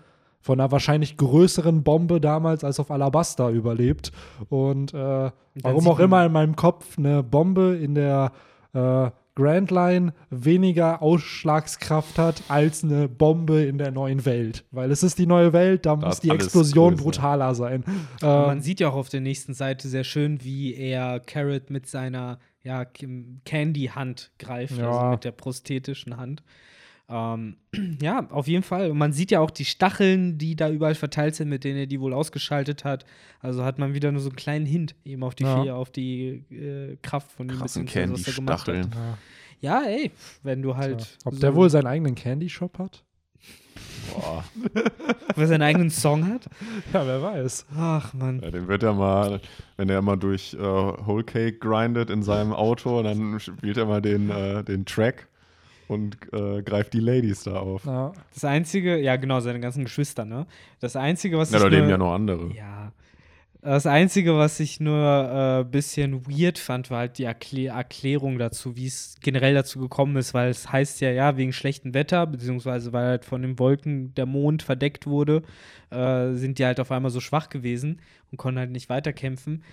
von einer wahrscheinlich größeren Bombe damals als auf Alabasta überlebt. Und äh, warum auch immer in meinem Kopf eine Bombe in der äh, Grand Line weniger Ausschlagskraft hat als eine Bombe in der neuen Welt. Weil es ist die neue Welt, da, muss ist die Explosion größer. brutaler sein. Ähm, man sieht ja auch auf der nächsten Seite sehr schön, wie er Carrot mit seiner ja, Candy-Hand greift, Ja. also mit der prosthetischen Hand. Ähm, ja, auf jeden Fall. Und man sieht ja auch die Stacheln, die da überall verteilt sind, mit denen er die wohl ausgeschaltet hat. Also hat man wieder nur so einen kleinen Hint eben auf die, Ja. Vier- auf die äh, Kraft von was er gemacht hat. Candy-Stacheln. ja, Ja, ey, wenn du halt. ja. Ob so- der wohl seinen eigenen Candy Shop hat? Boah. ob er seinen eigenen Song hat? Ja, wer weiß. Ach, Mann. Ja, den wird er mal, wenn er mal durch äh, Whole Cake grindet in seinem Auto, dann spielt er mal den, äh, den Track und äh, greift die Ladies da auf. Ja. Das Einzige, ja, genau, seine ganzen Geschwister, ne? Das Einzige, was Ja, ich da leben nur- ja noch andere. Ja. Das Einzige, was ich nur ein äh, bisschen weird fand, war halt die Erklä Erklärung dazu, wie es generell dazu gekommen ist, weil es heißt ja, ja, wegen schlechtem Wetter, beziehungsweise weil halt von den Wolken der Mond verdeckt wurde, äh, sind die halt auf einmal so schwach gewesen und konnten halt nicht weiterkämpfen.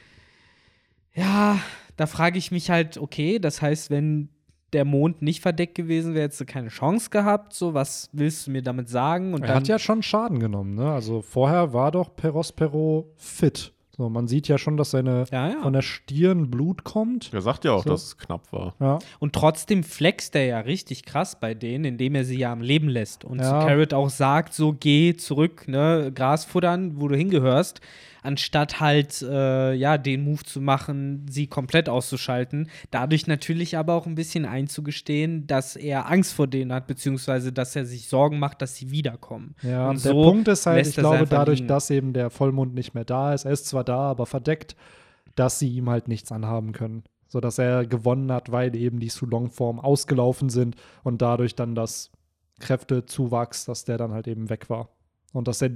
Ja, da frage ich mich halt, okay, das heißt, wenn der Mond nicht verdeckt gewesen wäre, hättest du keine Chance gehabt, so, was willst du mir damit sagen? Und Er hat ja schon Schaden genommen, ne? Also vorher war doch Perospero fit. So, man sieht ja schon, dass seine ja, ja. von der Stirn Blut kommt. Er sagt ja auch, So. dass es knapp war. Ja. Und trotzdem flext er ja richtig krass bei denen, indem er sie ja am Leben lässt. Und. Carrot auch sagt, so geh zurück, ne, Gras futtern, wo du hingehörst, anstatt halt, äh, ja, den Move zu machen, sie komplett auszuschalten. Dadurch natürlich aber auch ein bisschen einzugestehen, dass er Angst vor denen hat, beziehungsweise dass er sich Sorgen macht, dass sie wiederkommen. Ja, und der so Punkt ist halt, ich glaube, dadurch, liegen. dass eben der Vollmond nicht mehr da ist, er ist zwar da, aber verdeckt, dass sie ihm halt nichts anhaben können. Sodass er gewonnen hat, weil eben die Sulong-Formen ausgelaufen sind und dadurch dann das Kräftezuwachs, dass der dann halt eben weg war. Und dass er,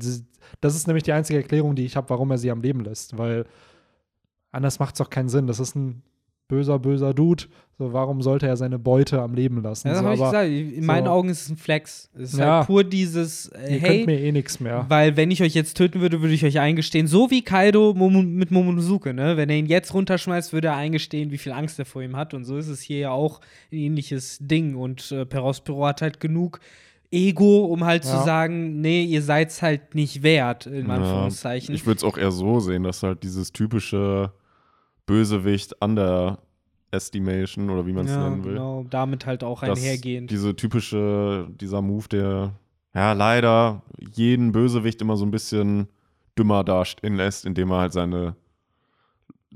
das ist nämlich die einzige Erklärung, die ich habe, warum er sie am Leben lässt, weil anders macht es doch keinen Sinn. Das ist ein böser, böser Dude. So, warum sollte er seine Beute am Leben lassen? Ja, das so, habe ich gesagt. In meinen so- Augen ist es ein Flex. Es ist Ja. halt pur dieses, äh, ihr hey, könnt mir eh nichts mehr. Weil wenn ich euch jetzt töten würde, würde ich euch eingestehen, so wie Kaido Momo mit Momonosuke, ne? Wenn er ihn jetzt runterschmeißt, würde er eingestehen, wie viel Angst er vor ihm hat. Und so ist es hier ja auch ein ähnliches Ding. Und äh, Perospero hat halt genug Ego, um halt Ja. zu sagen, nee, ihr seid's halt nicht wert, in Ja, Anführungszeichen. Ich würde es auch eher so sehen, dass halt dieses typische Bösewicht under Estimation oder wie man es ja, nennen will. genau, damit halt auch einhergehend. Diese typische, dieser Move, der ja leider jeden Bösewicht immer so ein bisschen dümmer dastehen lässt, indem er halt seine,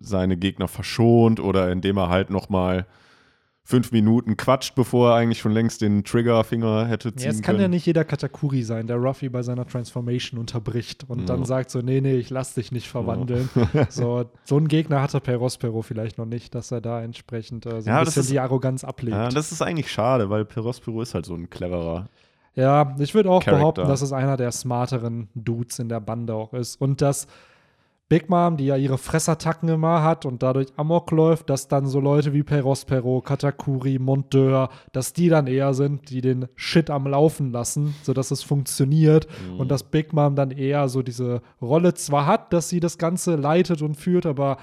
seine Gegner verschont oder indem er halt nochmal fünf Minuten quatscht, bevor er eigentlich schon längst den Triggerfinger hätte ziehen Ja, es kann können. ja nicht jeder Katakuri sein, der Ruffy bei seiner Transformation unterbricht und Ja. dann sagt so, nee, nee, ich lass dich nicht verwandeln. so, so einen Gegner hatte Perospero vielleicht noch nicht, dass er da entsprechend äh, so Ja, ein bisschen ist- die Arroganz ablegt. Ja, Ja, das ist eigentlich schade, weil Perospero ist halt so ein cleverer. ich würde auch Character. behaupten, dass es einer der smarteren Dudes in der Bande auch ist. Und dass Big Mom, die ja ihre Fressattacken immer hat und dadurch Amok läuft, dass dann so Leute wie Perospero, Katakuri, Monteur, dass die dann eher sind, die den Shit am Laufen lassen, sodass es funktioniert. Mhm. Und dass Big Mom dann eher so diese Rolle zwar hat, dass sie das Ganze leitet und führt, aber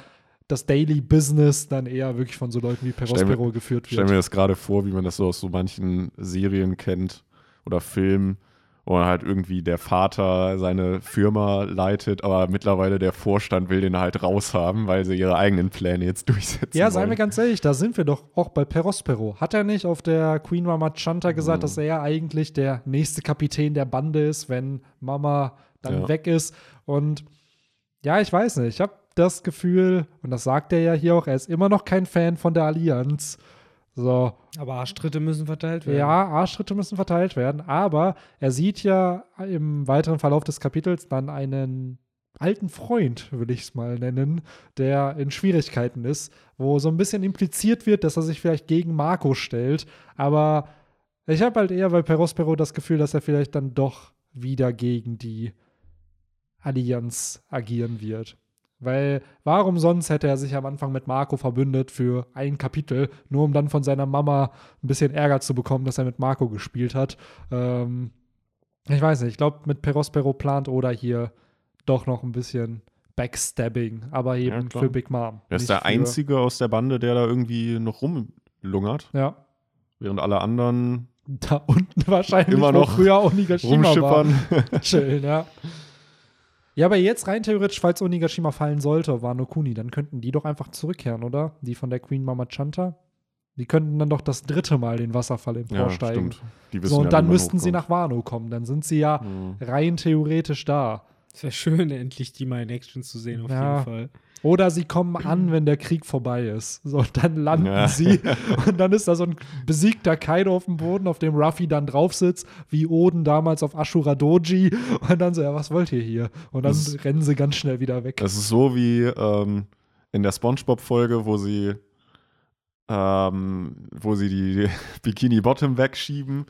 das Daily Business dann eher wirklich von so Leuten wie Perospero geführt Ich stelle wird. mir das gerade vor, wie man das so aus so manchen Serien kennt oder Filmen, wo halt irgendwie der Vater seine Firma leitet, aber mittlerweile der Vorstand will den halt raushaben, weil sie ihre eigenen Pläne jetzt durchsetzen Ja, seien wir ganz ehrlich, da sind wir doch auch bei Perospero. Hat er nicht auf der Queen Mama Chanta gesagt, Mhm. dass er eigentlich der nächste Kapitän der Bande ist, wenn Mama dann Ja. weg ist? Und ja, ich weiß nicht. Ich habe das Gefühl, und das sagt er ja hier auch, er ist immer noch kein Fan von der Allianz. So, Aber Arschtritte müssen verteilt werden. ja, Arschtritte müssen verteilt werden, aber er sieht ja im weiteren Verlauf des Kapitels dann einen alten Freund, will ich es mal nennen, der in Schwierigkeiten ist, wo so ein bisschen impliziert wird, dass er sich vielleicht gegen Marco stellt, aber Ich habe halt eher bei Perospero das Gefühl, dass er vielleicht dann doch wieder gegen die Allianz agieren wird. Weil warum sonst hätte er sich am Anfang mit Marco verbündet für ein Kapitel, nur um dann von seiner Mama ein bisschen Ärger zu bekommen, dass er mit Marco gespielt hat. Ähm, ich weiß nicht, ich glaube, mit Perospero plant oder hier doch noch ein bisschen Backstabbing, aber eben Ja, für Big Mom. Er ist der Einzige aus der Bande, der da irgendwie noch rumlungert, Ja, während alle anderen da unten wahrscheinlich, Immer noch früher Onigashima war. rumschippern. Chillen, ja. Ja, aber jetzt rein theoretisch, falls Onigashima fallen sollte, Wano Kuni, dann könnten die doch einfach zurückkehren, oder? Die von der Queen Mama Chanta. Die könnten dann doch das dritte Mal den Wasserfall ja, emporsteigen. stimmt. Die wissen so, und ja, dann müssten sie nach Wano kommen. Dann sind sie ja Mhm. rein theoretisch da. Es wäre schön, endlich die mal in Action zu sehen, auf Ja. jeden Fall. Oder sie kommen an, wenn der Krieg vorbei ist. So, dann landen Ja. sie. Und dann ist da so ein besiegter Kaido auf dem Boden, auf dem Ruffy dann drauf sitzt, wie Oden damals auf Ashura Doji. Und dann so, ja, was wollt ihr hier? Und dann Das- rennen sie ganz schnell wieder weg. Das ist so wie ähm, in der SpongeBob-Folge, wo sie, ähm, wo sie die Bikini Bottom wegschieben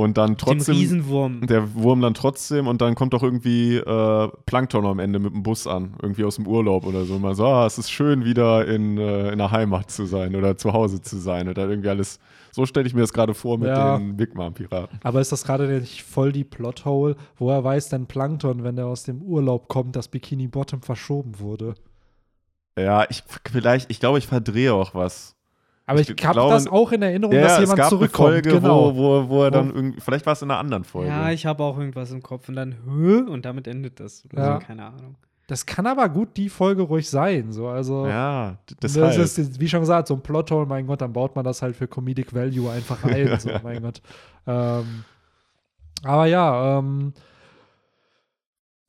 und dann Dem trotzdem Riesenwurm. der Wurm dann trotzdem und dann kommt doch irgendwie äh, Plankton am Ende mit dem Bus an, irgendwie aus dem Urlaub oder so. Und man so, ah, es ist schön, wieder in, äh, in der Heimat zu sein oder zu Hause zu sein oder irgendwie alles. So stelle ich mir das gerade vor mit Ja. den Big Mom Piraten. Aber ist das gerade nicht voll die Plothole? Woher weiß denn Plankton, wenn der aus dem Urlaub kommt, dass Bikini Bottom verschoben wurde? Ja, ich vielleicht, ich glaube, ich verdrehe auch was. Aber Ich ich, habe glaube, das auch in Erinnerung, Ja, dass es jemand gab zurückkommt. eine Folge, genau. wo, wo, wo er dann Wo- irgendwie, vielleicht war es in einer anderen Folge. Ja, ich habe auch irgendwas im Kopf und dann, Hö? und damit endet das. Oder Ja. keine Ahnung. Das kann aber gut die Folge ruhig sein. So. Also, Ja, das deshalb. ist, wie schon gesagt, so ein Plothole, mein Gott, dann baut man das halt für Comedic Value einfach ein. so, mein Gott. Ähm, aber ja, ähm,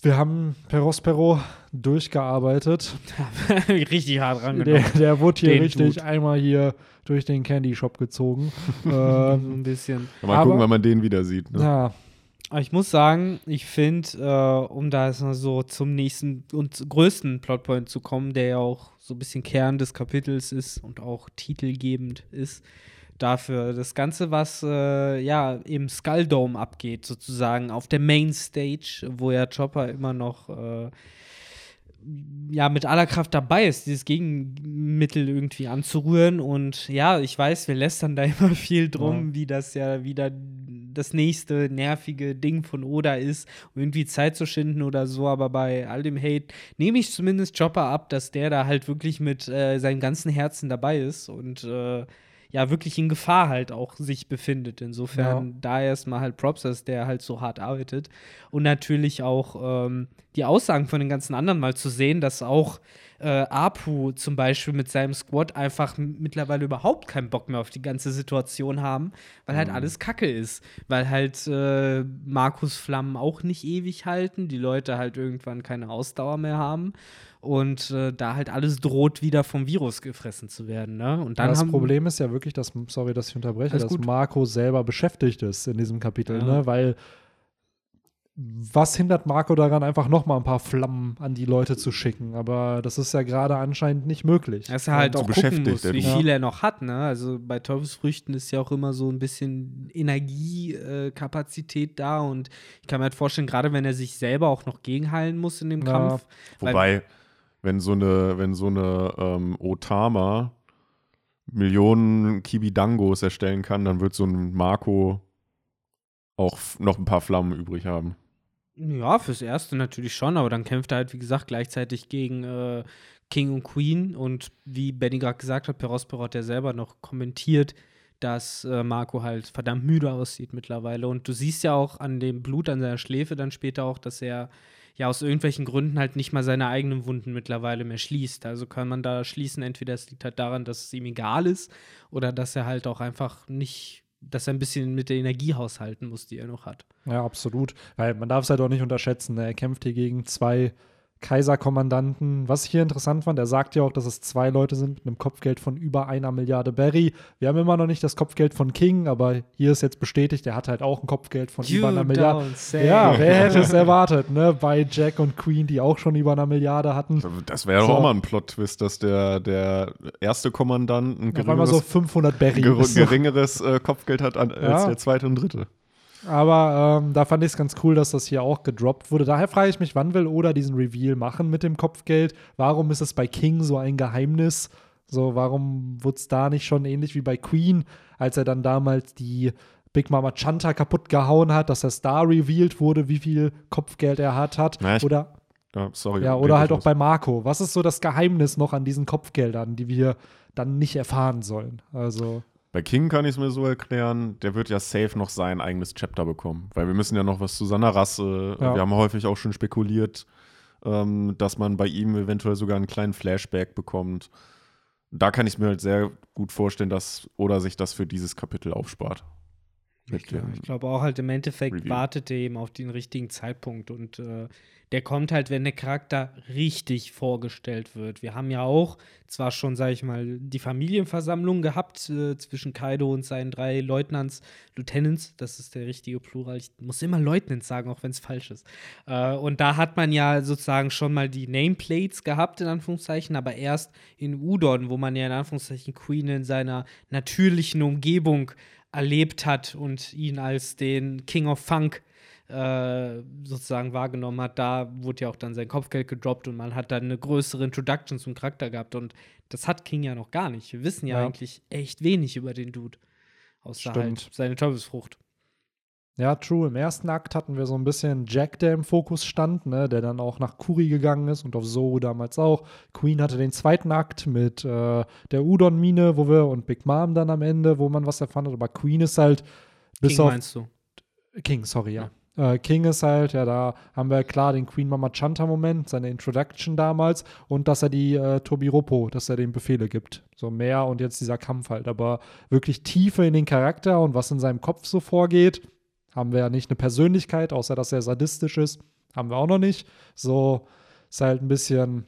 wir haben Perospero durchgearbeitet. Richtig hart Der, rangenommen. der wurde hier Den richtig Dude. einmal hier durch den Candy Shop gezogen. so ähm, ein bisschen. Mal aber- gucken, wann man den wieder sieht. Ne? ja, Aber ich muss sagen, ich finde, äh, um da jetzt mal so zum nächsten und größten Plotpoint zu kommen, der ja auch so ein bisschen Kern des Kapitels ist und auch titelgebend ist, dafür das Ganze, was äh, ja im Skull Dome abgeht, sozusagen auf der Main Stage, wo ja Chopper immer noch äh, ja mit aller Kraft dabei ist, dieses Gegenmittel irgendwie anzurühren. Und ja, ich weiß, wir lästern da immer viel drum, wie das ja wieder das nächste nervige Ding von Oda ist, um irgendwie Zeit zu schinden oder so. Aber bei all dem Hate nehme ich zumindest Chopper ab, dass der da halt wirklich mit äh, seinem ganzen Herzen dabei ist und äh, ja wirklich in Gefahr halt auch sich befindet. Insofern Ja. da erstmal halt Props, dass der halt so hart arbeitet. Und natürlich auch ähm, die Aussagen von den ganzen anderen mal zu sehen, dass auch äh, Apu zum Beispiel mit seinem Squad einfach mittlerweile überhaupt keinen Bock mehr auf die ganze Situation haben, weil halt alles Kacke ist. Weil halt äh, Markus Flammen auch nicht ewig halten, die Leute halt irgendwann keine Ausdauer mehr haben. Und äh, da halt alles droht, wieder vom Virus gefressen zu werden. Ne? Und dann das haben, Problem ist ja wirklich, dass, sorry, dass ich unterbreche, dass gut. Marco selber beschäftigt ist in diesem Kapitel, Ja. ne? Weil was hindert Marco daran, einfach noch mal ein paar Flammen an die Leute zu schicken? Aber das ist ja gerade anscheinend nicht möglich. Dass er halt auch gucken beschäftigt, muss, wie viel er noch hat. Ne? Also bei Teufelsfrüchten ist ja auch immer so ein bisschen Energiekapazität da. Und ich kann mir halt vorstellen, gerade wenn er sich selber auch noch gegenheilen muss in dem Ja. Kampf. weil- Wobei, wenn so eine, wenn so eine ähm, Otama Millionen Kibidangos erstellen kann, dann wird so ein Marco auch noch ein paar Flammen übrig haben. Ja, fürs Erste natürlich schon, aber dann kämpft er halt, wie gesagt, gleichzeitig gegen äh, King und Queen. Und wie Benny gerade gesagt hat, Perospero hat ja selber noch kommentiert, dass äh, Marco halt verdammt müde aussieht mittlerweile. Und du siehst ja auch an dem Blut an seiner Schläfe dann später auch, dass er ja aus irgendwelchen Gründen halt nicht mal seine eigenen Wunden mittlerweile mehr schließt. Also kann man da schließen, entweder es liegt halt daran, dass es ihm egal ist oder dass er halt auch einfach nicht, dass er ein bisschen mit der Energie haushalten muss, die er noch hat. Ja, absolut. Weil man darf es halt auch nicht unterschätzen. ne? Er kämpft hier gegen zwei Kaiserkommandanten. Was ich hier interessant fand, er sagt ja auch, dass es zwei Leute sind mit einem Kopfgeld von über einer Milliarde Barry. Wir haben immer noch nicht das Kopfgeld von King, aber hier ist jetzt bestätigt, er hat halt auch ein Kopfgeld von You über einer Milliarde. Ja, wer hätte es erwartet, ne? Bei Jack und Queen, die auch schon über einer Milliarde hatten. Das wäre doch So. auch mal ein Plot-Twist, dass der, der erste Kommandant ein Auf einmal so geringeres, 500 Barry. ger geringeres äh, Kopfgeld hat an, als Ja. der zweite und dritte. Aber ähm, da fand ich es ganz cool, dass das hier auch gedroppt wurde. Daher frage ich mich, wann will Oda diesen Reveal machen mit dem Kopfgeld? Warum ist es bei King so ein Geheimnis? So, warum wurde es da nicht schon ähnlich wie bei Queen, als er dann damals die Big Mama Chanta kaputt gehauen hat, dass es da revealed wurde, wie viel Kopfgeld er hat? hat. Na, ich- oder Ja, sorry. ja, oder halt auch bei Marco. Was ist so das Geheimnis noch an diesen Kopfgeldern, die wir dann nicht erfahren sollen? Also, Bei King kann ich es mir so erklären, der wird ja safe noch sein eigenes Chapter bekommen. Weil wir müssen ja noch was zu seiner Rasse. Ja. Wir haben häufig auch schon spekuliert, ähm, dass man bei ihm eventuell sogar einen kleinen Flashback bekommt. Da kann ich mir halt sehr gut vorstellen, dass Oda sich das für dieses Kapitel aufspart. Ich glaube dem glaub auch halt im Endeffekt Review. wartet er eben auf den richtigen Zeitpunkt und äh, der kommt halt, wenn der Charakter richtig vorgestellt wird. Wir haben ja auch zwar schon, sag ich mal, die Familienversammlung gehabt äh, zwischen Kaido und seinen drei Leutnants, Lieutenants, das ist der richtige Plural. Ich muss immer Leutnants sagen, auch wenn es falsch ist. Äh, und da hat man ja sozusagen schon mal die Nameplates gehabt, in Anführungszeichen, aber erst in Udon, wo man ja in Anführungszeichen Queen in seiner natürlichen Umgebung erlebt hat und ihn als den King of Funk äh, sozusagen wahrgenommen hat, da wurde ja auch dann sein Kopfgeld gedroppt und man hat dann eine größere Introduction zum Charakter gehabt und das hat King ja noch gar nicht. Wir wissen ja, Ja. eigentlich echt wenig über den Dude. Außer halt Stimmt. seine Teufelsfrucht. Ja, true. Im ersten Akt hatten wir so ein bisschen Jack, der im Fokus stand, ne, der dann auch nach Kuri gegangen ist und auf Zoro damals auch. Queen hatte den zweiten Akt mit äh, der Udon-Mine, wo wir und Big Mom dann am Ende, wo man was erfahren hat. Aber Queen ist halt bis King auf meinst du? King, sorry, ja. Äh, King ist halt, ja, da haben wir klar den Queen Mama Chanta-Moment, seine Introduction damals und dass er die äh, Tobiropo, dass er den Befehle gibt. So mehr und jetzt dieser Kampf halt. Aber wirklich Tiefe in den Charakter und was in seinem Kopf so vorgeht, haben wir ja nicht eine Persönlichkeit, außer dass er sadistisch ist. Haben wir auch noch nicht. So ist halt ein bisschen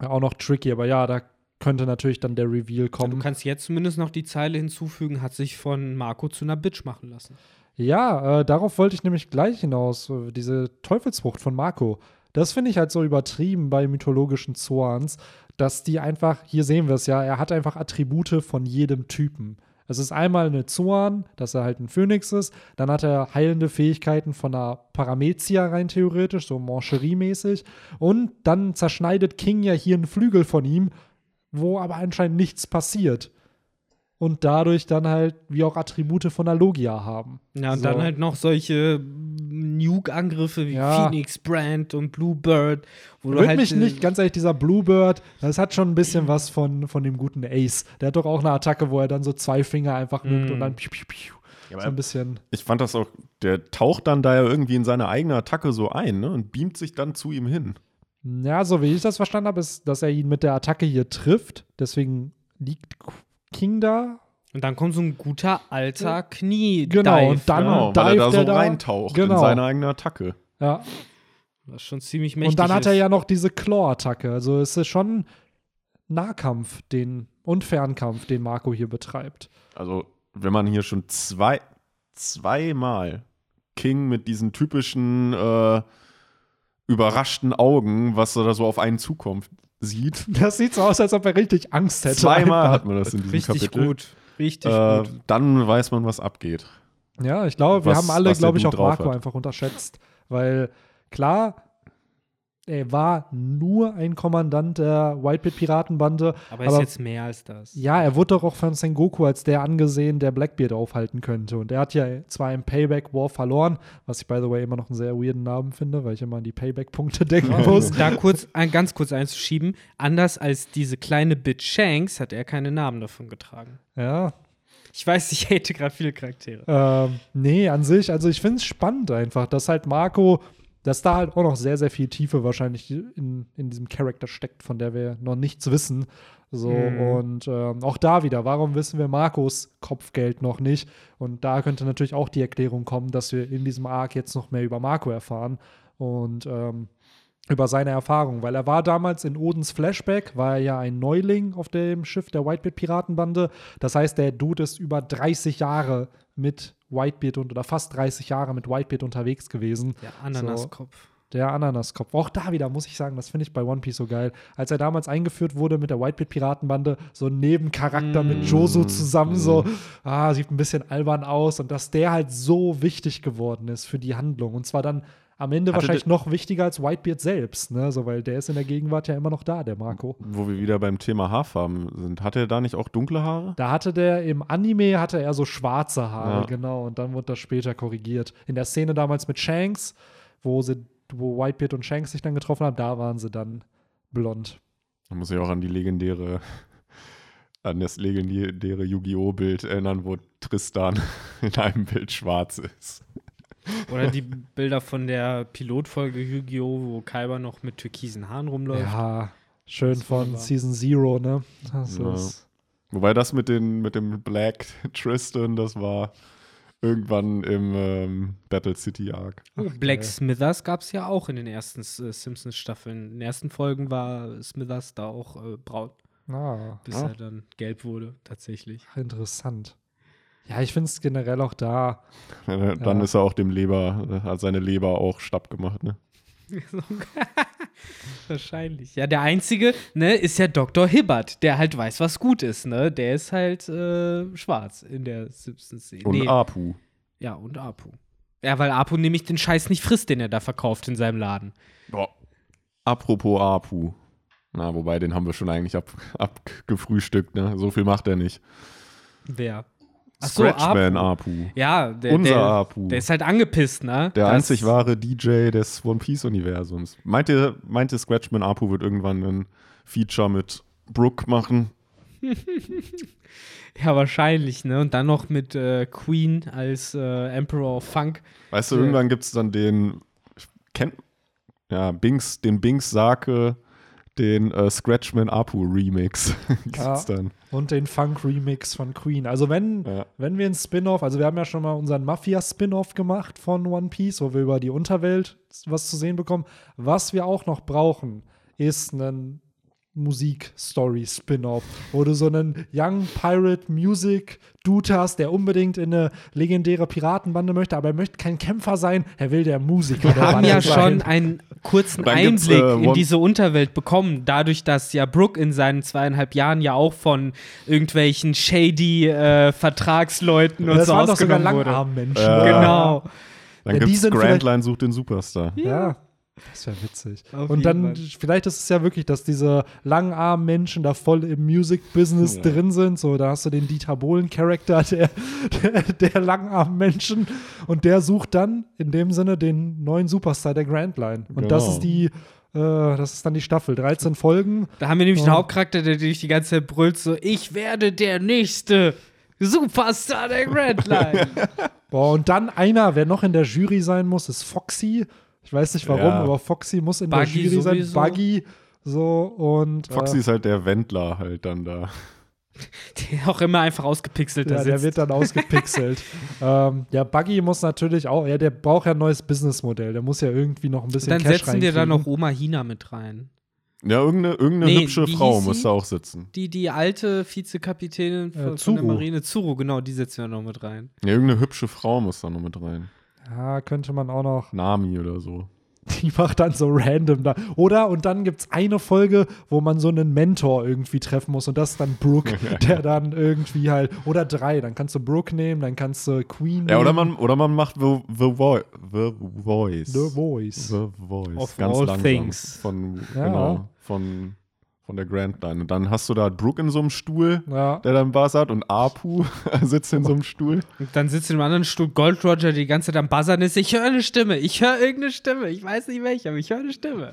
ja, auch noch tricky. Aber ja, da könnte natürlich dann der Reveal Du kommen. kannst jetzt zumindest noch die Zeile hinzufügen, hat sich von Marco zu einer Bitch machen lassen. Ja, äh, darauf wollte ich nämlich gleich hinaus. äh, Diese Teufelsfrucht von Marco. Das finde ich halt so übertrieben bei mythologischen Zorns, dass die einfach, hier sehen wir es ja, er hat einfach Attribute von jedem Typen. Es ist einmal eine Zorn, dass er halt ein Phönix ist, dann hat er heilende Fähigkeiten von einer Paramezia rein theoretisch, so Mancherie-mäßig. Und dann zerschneidet King ja hier einen Flügel von ihm, wo aber anscheinend nichts passiert. Und dadurch dann halt wie auch Attribute von der Logia haben. Ja, und So. dann halt noch solche Nuke-Angriffe wie Ja. Phoenix Brand und Bluebird, wo du Würde halt. mich nicht, ganz ehrlich, dieser Bluebird, das hat schon ein bisschen was von, von dem guten Ace. Der hat doch auch eine Attacke, wo er dann so zwei Finger einfach nimmt Mm. und dann piu, piu, piu. Ja, so ein bisschen. ich fand das auch, der taucht dann da ja irgendwie in seine eigene Attacke so ein ne, und beamt sich dann zu ihm hin. Ja, so wie ich das verstanden habe, ist, dass er ihn mit der Attacke hier trifft. Deswegen liegt King da. Und dann kommt so ein guter alter Knie. Genau, und dann- Genau, weil er da so da. reintaucht in Genau. seine eigene Attacke. Ja. Was schon ziemlich mächtig Und dann hat ist. er ja noch diese Claw-Attacke. Also es ist schon Nahkampf den, und Fernkampf, den Marco hier betreibt. Also, wenn man hier schon zwei, zweimal King mit diesen typischen äh, überraschten Augen, was da so auf einen zukommt, sieht. Das sieht so aus, als ob er richtig Angst hätte. Zweimal hat man das in diesem Richtig Kapitel. gut. Richtig Äh, gut. dann weiß man, was abgeht. Ja, ich glaube, wir Was- haben alle, glaube ich, auch Marco hat. einfach unterschätzt. Weil klar, er war nur ein Kommandant der Whitebeard-Piratenbande. Aber er ist jetzt mehr als das. ja, er wurde doch auch von Sengoku als der angesehen, der Blackbeard aufhalten könnte. Und er hat ja zwar im Payback War verloren, was ich, by the way, immer noch einen sehr weirden Namen finde, weil ich immer an die Payback-Punkte denken muss. Da kurz, ein, ganz kurz einzuschieben, anders als diese kleine Bitch Shanks hat er keine Namen davon getragen. Ja, Ich weiß, ich hate gerade viele Charaktere. Ähm, nee, an sich, also ich finde es spannend einfach, dass halt Marco, dass da halt auch noch sehr, sehr viel Tiefe wahrscheinlich in, in diesem Charakter steckt, von der wir noch nichts wissen. So, Mhm. und ähm, auch da wieder, warum wissen wir Marcos Kopfgeld noch nicht? Und da könnte natürlich auch die Erklärung kommen, dass wir in diesem Arc jetzt noch mehr über Marco erfahren. Und ähm, über seine Erfahrungen, weil er war damals in Odins Flashback, war er ja ein Neuling auf dem Schiff der Whitebeard-Piratenbande. Das heißt, der Dude ist über 30 Jahre mit Whitebeard und oder fast 30 Jahre mit Whitebeard unterwegs gewesen. Der Ananaskopf. Der Ananaskopf. Auch da wieder muss ich sagen, das finde ich bei One Piece so geil. Als er damals eingeführt wurde mit der Whitebeard-Piratenbande, so ein Nebencharakter Mm. mit Joso zusammen, so, ah, sieht ein bisschen albern aus. Und dass der halt so wichtig geworden ist für die Handlung. Und zwar dann am Ende Hatte wahrscheinlich noch wichtiger als Whitebeard selbst, ne? So, weil der ist in der Gegenwart ja immer noch da, der Marco. Wo wir wieder beim Thema Haarfarben sind. Hat er da nicht auch dunkle Haare? Da hatte der im Anime hatte er so schwarze Haare, Ja. genau, und dann wurde das später korrigiert. In der Szene damals mit Shanks, wo sie, wo Whitebeard und Shanks sich dann getroffen haben, da waren sie dann blond. Da muss ich auch an die legendäre, an das legendäre Yu-Gi-Oh! Bild erinnern, wo Tristan in einem Bild schwarz ist. Oder die Bilder von der Pilotfolge Yu-Gi-Oh!, wo Kaiba noch mit türkisen Haaren rumläuft. Ja, schön von wunderbar. Season Zero, ne? Das Ja. ist, Wobei das mit, den, mit dem Black Tristan, das war irgendwann im ähm, Battle City Arc. Oh, Black. Smithers gab es ja auch in den ersten äh, Simpsons-Staffeln. In den ersten Folgen war Smithers da auch äh, braun, ah, bis Ah. er dann gelb wurde, tatsächlich. interessant. Ja, ich finde es generell auch da. Äh, Dann Ja. ist er auch dem Leber, äh, hat seine Leber auch stapp gemacht, ne? Wahrscheinlich. Ja, der einzige, ne, ist ja Dr. Hibbert, der halt weiß, was gut ist, ne? Der ist halt äh, schwarz in der Simpsons-Serie. Und Nee, Apu. Ja, und Apu. Ja, weil Apu nämlich den Scheiß nicht frisst, den er da verkauft in seinem Laden. Boah. Apropos Apu. Na, wobei, den haben wir schon eigentlich ab, abgefrühstückt, ne? So viel macht er nicht. Wer? Ach so, Scratchman Apu. Apu. Ja, der, Unser der, Apu. der ist halt angepisst, ne? Der Das- einzig wahre DJ des One Piece-Universums. Meint ihr, meint ihr, Scratchman Apu wird irgendwann ein Feature mit Brooke machen? Ja, wahrscheinlich, ne? Und dann noch mit äh, Queen als äh, Emperor of Funk. Weißt du, Ja. irgendwann gibt es dann den, kennt, ja, Binks, den Binks Sake, den äh, Scratchman Apu Remix. gibt's dann. Und den Funk-Remix von Queen. Also wenn, Ja. wenn wir einen Spin-off, also wir haben ja schon mal unseren Mafia-Spin-off gemacht von One Piece, wo wir über die Unterwelt was zu sehen bekommen. Was wir auch noch brauchen, ist einen Musik-Story-Spin-off, wo du so einen Young Pirate Music Dude hast, der unbedingt in eine legendäre Piratenbande möchte, aber er möchte kein Kämpfer sein, er will der Musiker Wir der haben Bande ja sein. schon einen kurzen Einblick äh, in diese Unterwelt bekommen, dadurch, dass ja Brooke in seinen zweieinhalb Jahren ja auch von irgendwelchen shady äh, Vertragsleuten und das so waren doch sogar ausgenommen wurde. Langarm-Menschen. Ja. Genau. Dann Ja, die gibt's vielleicht- Grandline sucht den Superstar. Ja. Das wäre witzig. Auf und dann, Fall. vielleicht ist es ja wirklich, dass diese langarmen Menschen da voll im Music-Business Ja. drin sind. So, da hast du den Dieter Bohlen-Charakter der, der, der langarmen Menschen. Und der sucht dann in dem Sinne den neuen Superstar der Grand Line. Und das Genau. ist die, äh, das ist dann die Staffel. 13 Folgen. Da haben wir nämlich Ja. einen Hauptcharakter, der durch die ganze Zeit brüllt so, ich werde der nächste Superstar der Grand Line. Boah, und dann einer, wer noch in der Jury sein muss, ist Foxy. Ich weiß nicht warum, Ja. aber Foxy muss in Buggy der Jury sein. sowieso. Buggy. So, und. Foxy äh, ist halt der Wendler halt dann da. der auch immer einfach ausgepixelt Ja, der wird dann ausgepixelt. ähm, ja, Buggy muss natürlich auch, ja, der braucht ja ein neues Businessmodell. Der muss ja irgendwie noch ein bisschen dann Cash setzen wir da noch Oma Hina mit rein. Ja, irgendeine, irgendeine Nee, hübsche Frau muss da auch sitzen. Die, die alte Vizekapitänin von, Äh, von der Zuru. Marine, Zuru, genau, die setzen wir noch mit rein. Ja, irgendeine hübsche Frau muss da noch mit rein. Ja, könnte man auch noch. Nami oder so. Die macht dann so random da. Oder, und dann gibt es eine Folge, wo man so einen Mentor irgendwie treffen muss. Und das ist dann Brooke, der dann irgendwie halt. Oder drei. Dann kannst du Brooke nehmen, dann kannst du Queen Ja, oder nehmen. man, oder man macht The, the, Vo the Voice. The Voice. The Voice. Of Ganz all langsam. things. Von, Ja. genau, von, von der Grand Line. Und dann hast du da Brooke in so einem Stuhl, Ja. der dann Bass hat, und Apu sitzt in so einem Stuhl. Und dann sitzt in einem anderen Stuhl Gold Roger, der die ganze Zeit am Buzzern ist. Ich höre eine Stimme, ich höre irgendeine Stimme. Ich weiß nicht welche, aber ich höre eine Stimme.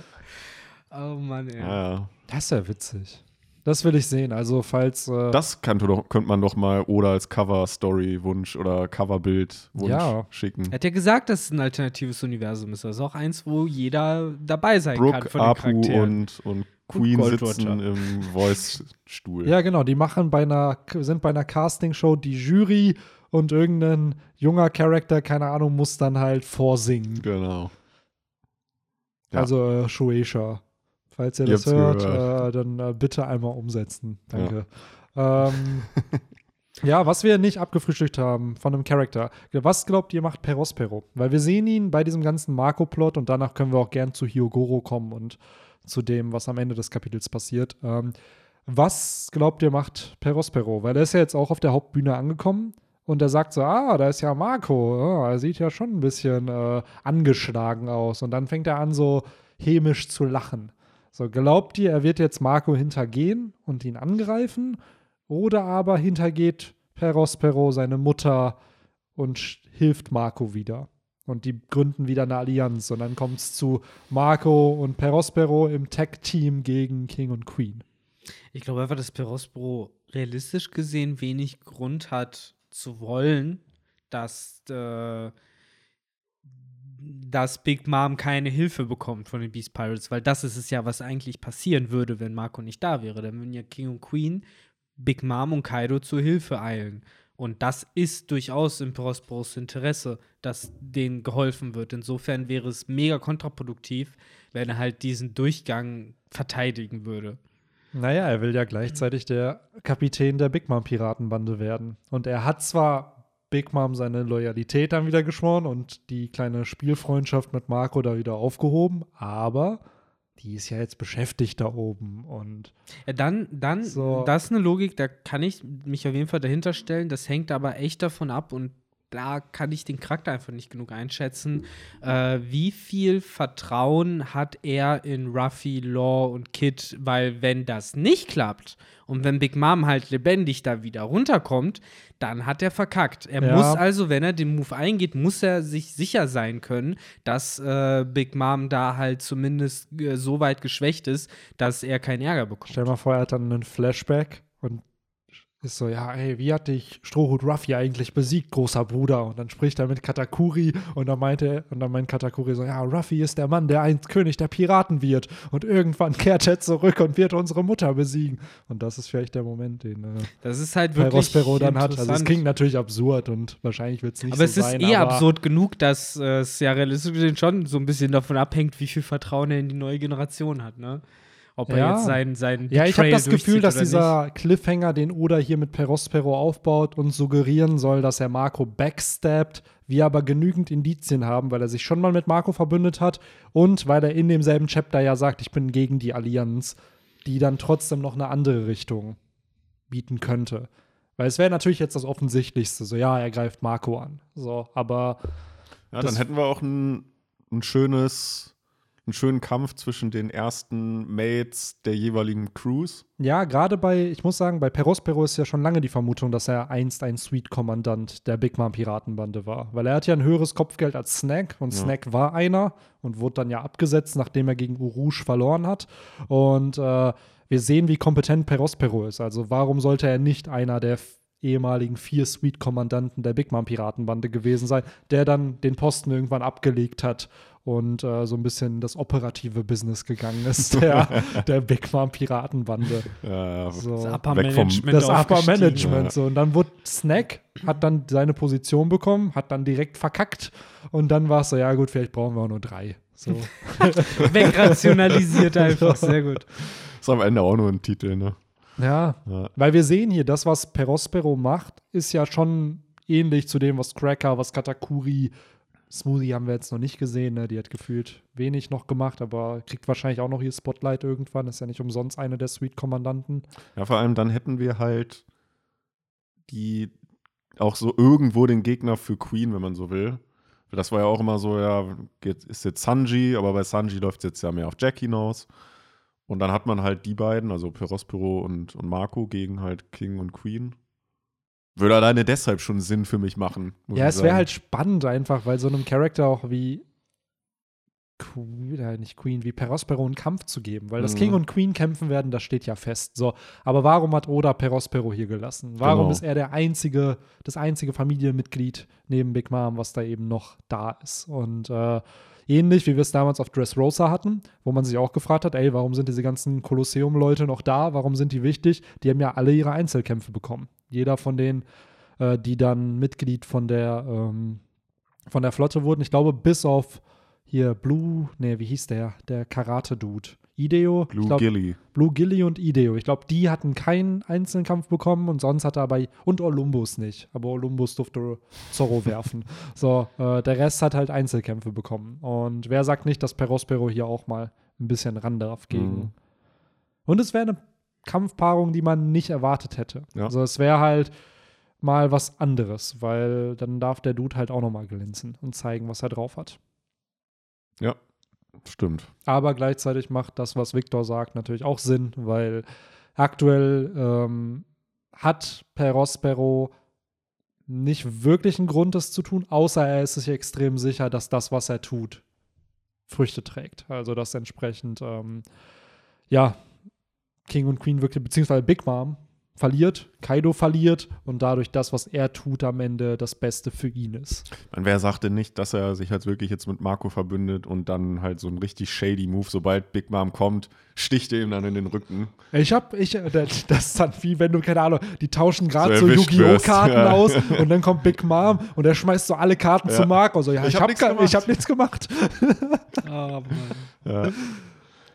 Oh Mann, ey. Ja, ja. Das ist ja witzig. Das will ich sehen. Also, falls. Äh, Das könnte, doch, könnte man doch mal oder als Cover-Story-Wunsch oder Coverbild-Wunsch Ja. schicken. Er hat ja gesagt, dass es ein alternatives Universum ist. Also auch eins, wo jeder dabei sein kann Brooke, von den Apu Charakteren. und, und Queen Gold sitzen Roger. im Voice-Stuhl. Ja, genau. Die machen bei einer, sind bei einer Castingshow die Jury und irgendein junger Charakter, keine Ahnung, muss dann halt vorsingen. Genau. Ja. Also äh, Shueisha. Falls ihr Ihr das hört, äh, dann äh, bitte einmal umsetzen. Danke. Ähm, ja, was wir nicht abgefrühstückt haben von einem Charakter. Was glaubt ihr macht Perospero? Weil wir sehen ihn bei diesem ganzen Marco-Plot und danach können wir auch gern zu Hyogoro kommen und zu dem, was am Ende des Kapitels passiert. Ähm, was glaubt ihr macht Perospero? Weil er ist ja jetzt auch auf der Hauptbühne angekommen und er sagt so, ah, da ist ja Marco. Ja, er sieht ja schon ein bisschen äh, angeschlagen aus. Und dann fängt er an, so hämisch zu lachen. So, glaubt ihr, er wird jetzt Marco hintergehen und ihn angreifen? Oder aber hintergeht Perospero seine Mutter und hilft Marco wieder? Und die gründen wieder eine Allianz. Und dann kommt es zu Marco und Perospero im Tag-Team gegen King und Queen. Ich glaube einfach, dass Perospero realistisch gesehen wenig Grund hat zu wollen, dass, äh, dass Big Mom keine Hilfe bekommt von den Beast Pirates, weil das ist es ja, was eigentlich passieren würde, wenn Marco nicht da wäre. Dann würden ja King und Queen, Big Mom und Kaido zur Hilfe eilen. Und das ist durchaus im Prosperos Interesse, dass denen geholfen wird. Insofern wäre es mega kontraproduktiv, wenn er halt diesen Durchgang verteidigen würde. Naja, er will ja gleichzeitig der Kapitän der Big Mom Piratenbande werden. Und er hat zwar Big Mom seine Loyalität dann wieder geschworen und die kleine Spielfreundschaft mit Marco da wieder aufgehoben, aber die ist ja jetzt beschäftigt da oben und Ja, dann, dann, So. das ist eine Logik, da kann ich mich auf jeden Fall dahinter stellen. Das hängt aber echt davon ab und da kann ich den Charakter einfach nicht genug einschätzen. Äh, wie viel Vertrauen hat er in Ruffy, Law und Kid? Weil, wenn das nicht klappt und wenn Big Mom halt lebendig da wieder runterkommt, dann hat er verkackt. Er Ja. muss also, wenn er den Move eingeht, muss er sich sicher sein können, dass äh, Big Mom da halt zumindest äh, so weit geschwächt ist, dass er keinen Ärger bekommt. stell mal vor, er hat dann einen Flashback ist so, ja, ey, wie hat dich Strohhut Ruffy eigentlich besiegt, großer Bruder? Und dann spricht er mit Katakuri und dann meinte und dann meint Katakuri so, ja, Ruffy ist der Mann, der einst König der Piraten wird und irgendwann kehrt er zurück und wird unsere Mutter besiegen. Und das ist vielleicht der Moment, den äh, Das ist halt wirklich Perospero dann hat. Also es klingt natürlich absurd und wahrscheinlich wird es nicht aber so es ist sein. eh aber absurd genug, dass äh, es ja realistisch gesehen schon so ein bisschen davon abhängt, wie viel Vertrauen er in die neue Generation hat, ne? Ob er Ja. jetzt sein, sein Ja, ich habe Betrayal das Gefühl, dass dieser Cliffhanger, den Oda hier mit Perospero aufbaut und suggerieren soll, dass er Marco backstabbt, wir aber genügend Indizien haben, weil er sich schon mal mit Marco verbündet hat und weil er in demselben Chapter ja sagt, ich bin gegen die Allianz, die dann trotzdem noch eine andere Richtung bieten könnte. Weil es wäre natürlich jetzt das Offensichtlichste, so ja, er greift Marco an. So, aber Ja, dann hätten wir auch ein, ein schönes, einen schönen Kampf zwischen den ersten Mates der jeweiligen Crews. Ja, gerade bei, ich muss sagen, bei Perospero ist ja schon lange die Vermutung, dass er einst ein Suite-Kommandant der Big Mom Piratenbande war. Weil er hat ja ein höheres Kopfgeld als Snack und Ja. Snack war einer und wurde dann ja abgesetzt, nachdem er gegen Urush verloren hat. Und äh, wir sehen, wie kompetent Perospero ist. Also warum sollte er nicht einer der ehemaligen vier Suite-Kommandanten der Big Mom Piratenbande gewesen sein, der dann den Posten irgendwann abgelegt hat und äh, so ein bisschen das operative Business gegangen ist, der, der Big Mom Piratenbande. Äh, So. Das Upper Weg vom- Management Das Upper. Management. Ja. So. Und dann wurde Snack, hat dann seine Position bekommen, hat dann direkt verkackt. Und dann war es so, ja gut, vielleicht brauchen wir auch nur drei. So. Wegrationalisiert einfach, sehr gut. ist am Ende auch nur ein Titel, ne? ja, Ja. weil wir sehen hier, das, was Perospero macht, ist ja schon ähnlich zu dem, was Cracker, was Katakuri, Smoothie haben wir jetzt noch nicht gesehen. Ne? Die hat gefühlt wenig noch gemacht, aber kriegt wahrscheinlich auch noch ihr Spotlight irgendwann. Ist ja nicht umsonst eine der Suite-Kommandanten. Ja, vor allem dann hätten wir halt die auch so irgendwo den Gegner für Queen, wenn man so will. Das war ja auch immer so, ja, ist jetzt Sanji, aber bei Sanji läuft es jetzt ja mehr auf Jack hinaus. Und dann hat man halt die beiden, also Perospero und, und Marco, gegen halt King und Queen. Würde alleine deshalb schon Sinn für mich machen. Ja, es wäre halt spannend einfach, weil so einem Charakter auch wie Queen, äh, nicht Queen, wie Perospero einen Kampf zu geben. Weil das Mhm. King und Queen kämpfen werden, das steht ja fest. So, aber warum hat Oda Perospero hier gelassen? Warum Genau. ist er der einzige, das einzige Familienmitglied neben Big Mom, was da eben noch da ist? Und äh, ähnlich wie wir es damals auf Dressrosa hatten, wo man sich auch gefragt hat, ey, warum sind diese ganzen Kolosseum-Leute noch da? Warum sind die wichtig? Die haben ja alle ihre Einzelkämpfe bekommen. Jeder von denen, äh, die dann Mitglied von der, ähm, von der Flotte wurden. Ich glaube, bis auf hier Blue, nee, wie hieß der? Der Karate-Dude. Ideo. Blue glaub, Gilly. Blue Gilly und Ideo. Ich glaube, die hatten keinen einzelnen Kampf bekommen und sonst hat er aber und Olympus nicht. Aber Olympus durfte Zorro werfen. So, äh, der Rest hat halt Einzelkämpfe bekommen. Und wer sagt nicht, dass Perospero hier auch mal ein bisschen ran darf gegen. Mhm. Und es wäre eine Kampfpaarung, die man nicht erwartet hätte. Ja. Also es wäre halt mal was anderes, weil dann darf der Dude halt auch noch mal glänzen und zeigen, was er drauf hat. Ja, stimmt. Aber gleichzeitig macht das, was Victor sagt, natürlich auch Sinn, weil aktuell ähm, hat Perospero nicht wirklich einen Grund, das zu tun, außer er ist sich extrem sicher, dass das, was er tut, Früchte trägt. Also dass entsprechend, ähm, ja, King und Queen wirklich, beziehungsweise Big Mom verliert, Kaido verliert und dadurch das, was er tut, am Ende das Beste für ihn ist. Man, wer sagte nicht, dass er sich halt wirklich jetzt mit Marco verbündet und dann halt so ein richtig shady Move, sobald Big Mom kommt, sticht er ihm dann in den Rücken. Ich hab, ich, äh, das das ist dann wie wenn du, keine Ahnung, die tauschen gerade So so, Yu-Gi-Oh! Karten ja. aus und dann kommt Big Mom und er schmeißt so alle Karten Ja. zu Marco. So, ja, Ich ich, hab hab, nichts gar- gemacht. ich hab nichts gemacht. Oh, Mann. Ja.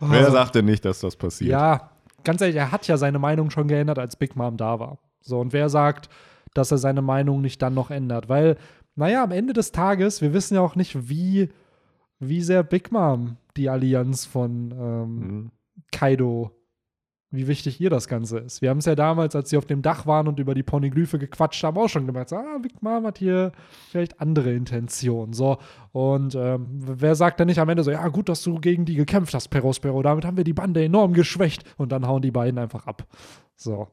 Wer sagte nicht, dass das passiert? Ja, ganz ehrlich, er hat ja seine Meinung schon geändert, als Big Mom da war. So, und wer sagt, dass er seine Meinung nicht dann noch ändert? Weil, naja, am Ende des Tages, wir wissen ja auch nicht, wie, wie sehr Big Mom die Allianz von ähm, Mhm. Kaido, wie wichtig ihr das Ganze ist. Wir haben es ja damals, als sie auf dem Dach waren und über die Poneglyphe gequatscht haben, auch schon gemerkt, so, ah, Big Mom hat hier vielleicht andere Intentionen. So, und ähm, wer sagt denn nicht am Ende so, ja, gut, dass du gegen die gekämpft hast, Perospero, damit haben wir die Bande enorm geschwächt und dann hauen die beiden einfach ab. So.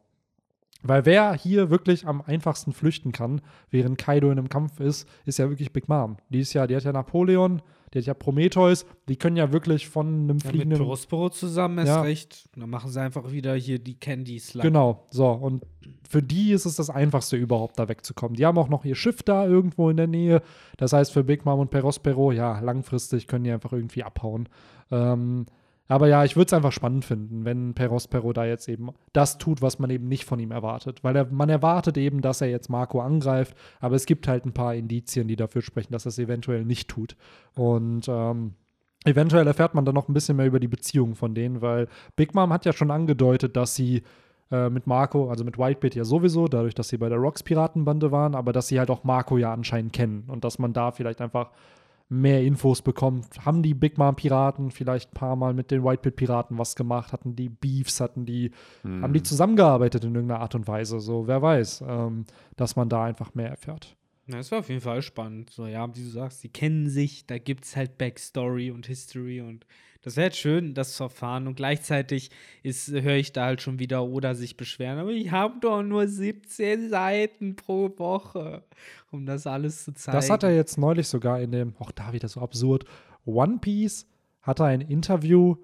Weil wer hier wirklich am einfachsten flüchten kann, während Kaido in einem Kampf ist, ist ja wirklich Big Mom. Die ist ja, die hat ja Napoleon, die hat ja Prometheus, die können ja wirklich von einem Ja, mit fliegenden Prospero zusammen erst Ja. recht. Dann machen sie einfach wieder hier die Candy Slug. Genau, so. Und für die ist es das Einfachste überhaupt, da wegzukommen. Die haben auch noch ihr Schiff da irgendwo in der Nähe. Das heißt, für Big Mom und Perospero, ja, langfristig können die einfach irgendwie abhauen. Ähm, aber ja, ich würde es einfach spannend finden, wenn Perospero da jetzt eben das tut, was man eben nicht von ihm erwartet. Weil er, man erwartet eben, dass er jetzt Marco angreift, aber es gibt halt ein paar Indizien, die dafür sprechen, dass er es eventuell nicht tut. Und ähm, eventuell erfährt man dann noch ein bisschen mehr über die Beziehung von denen, weil Big Mom hat ja schon angedeutet, dass sie äh, mit Marco, also mit Whitebeard ja sowieso, dadurch, dass sie bei der Rocks Piratenbande waren, aber dass sie halt auch Marco ja anscheinend kennen und dass man da vielleicht einfach mehr Infos bekommt. Haben die Big Mom Piraten vielleicht ein paar Mal mit den Whitebeard Piraten was gemacht? Hatten die Beefs? Hatten die, Mhm. haben die zusammengearbeitet in irgendeiner Art und Weise? So, wer weiß, ähm, dass man da einfach mehr erfährt. Na, das war auf jeden Fall spannend. So, ja, wie du sagst, die kennen sich, da gibt es halt Backstory und History und das wäre halt schön, das zu erfahren. Und gleichzeitig ist, höre ich da halt schon wieder Oda sich beschweren, aber ich habe doch nur 17 Seiten pro Woche, um das alles zu zeigen. Das hat er jetzt neulich sogar in dem, auch da wieder so absurd, One Piece hatte ein Interview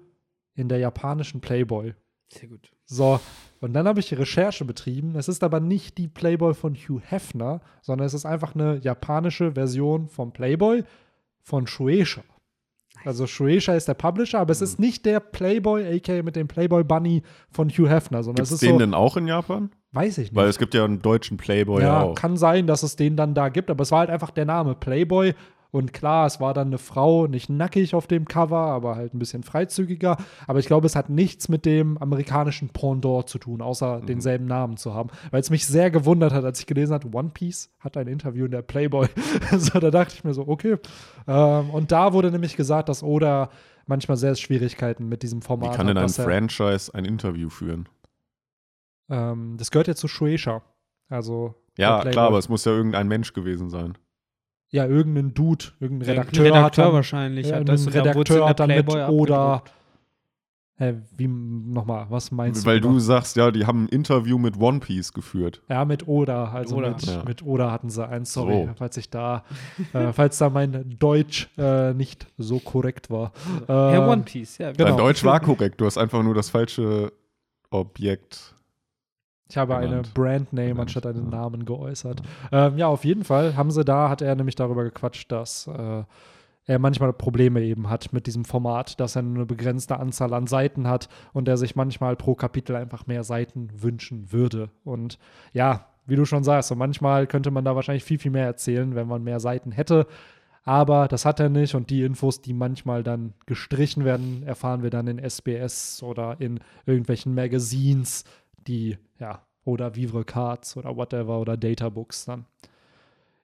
in der japanischen Playboy. Sehr gut. So, und dann habe ich Recherche betrieben. Es ist aber nicht die Playboy von Hugh Hefner, sondern es ist einfach eine japanische Version vom Playboy von Shueisha. Also Shueisha ist der Publisher, aber es ist nicht der Playboy, aka mit dem Playboy Bunny von Hugh Hefner, sondern Gibt es den so, denn auch in Japan? weiß ich nicht. Weil es gibt ja einen deutschen Playboy ja, auch. kann sein, dass es den dann da gibt, aber es war halt einfach der Name Playboy. Und klar, es war dann eine Frau, nicht nackig auf dem Cover, aber halt ein bisschen freizügiger. Aber ich glaube, es hat nichts mit dem amerikanischen Pendant zu tun, außer denselben Namen zu haben. Weil es mich sehr gewundert hat, als ich gelesen habe, One Piece hat ein Interview in der Playboy. so, da dachte ich mir so, okay. Ähm, und da wurde nämlich gesagt, dass Oda manchmal sehr Schwierigkeiten mit diesem Wie Format kann denn hat. ein Franchise ein Interview führen? ähm, das gehört ja zu Shueisha. Also Ja, klar, aber es muss ja irgendein Mensch gewesen sein. Ja, irgendein Dude, irgendein Irgendein Redakteur, hat Redakteur dann, wahrscheinlich. ja, hat das Redakteur hat dann mit oder. Hä, wie nochmal, was meinst Weil du? du noch? sagst, ja, die haben ein Interview mit One Piece geführt. Ja, mit Oda, also Oda. Mit, Ja. mit Oda hatten sie eins, sorry, So. falls ich da, äh, falls da mein Deutsch äh, nicht so korrekt war. Ja, Ähm, One Piece, ja. genau. Dein Deutsch war korrekt, du hast einfach nur das falsche Objekt. Ich habe eine genannt. Brandname Genannt, anstatt einen ja. Namen geäußert. Ähm, ja, auf jeden Fall haben sie da, hat er nämlich darüber gequatscht, dass äh, er manchmal Probleme eben hat mit diesem Format, dass er nur eine begrenzte Anzahl an Seiten hat und er sich manchmal pro Kapitel einfach mehr Seiten wünschen würde. Und ja, wie du schon sagst, so manchmal könnte man da wahrscheinlich viel, viel mehr erzählen, wenn man mehr Seiten hätte. Aber das hat er nicht und die Infos, die manchmal dann gestrichen werden, erfahren wir dann in SBS oder in irgendwelchen Magazines, die, ja, oder Vivre Cards oder whatever oder Databooks dann.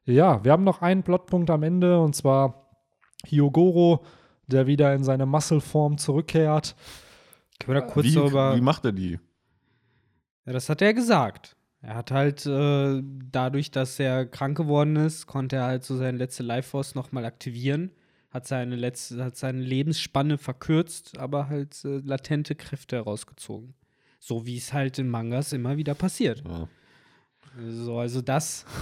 Ja, wir haben noch einen Plotpunkt am Ende und zwar Hyogoro, der wieder in seine Muscle-Form zurückkehrt. Können wir da kurz wie, darüber. wie macht er die? Ja, das hat er gesagt. Er hat halt äh, dadurch, dass er krank geworden ist, konnte er halt so seine letzte Life Force nochmal aktivieren. Hat seine, letzte, hat seine Lebensspanne verkürzt, aber halt äh, latente Kräfte herausgezogen. So wie es halt in Mangas immer wieder passiert. Ja. So, also das.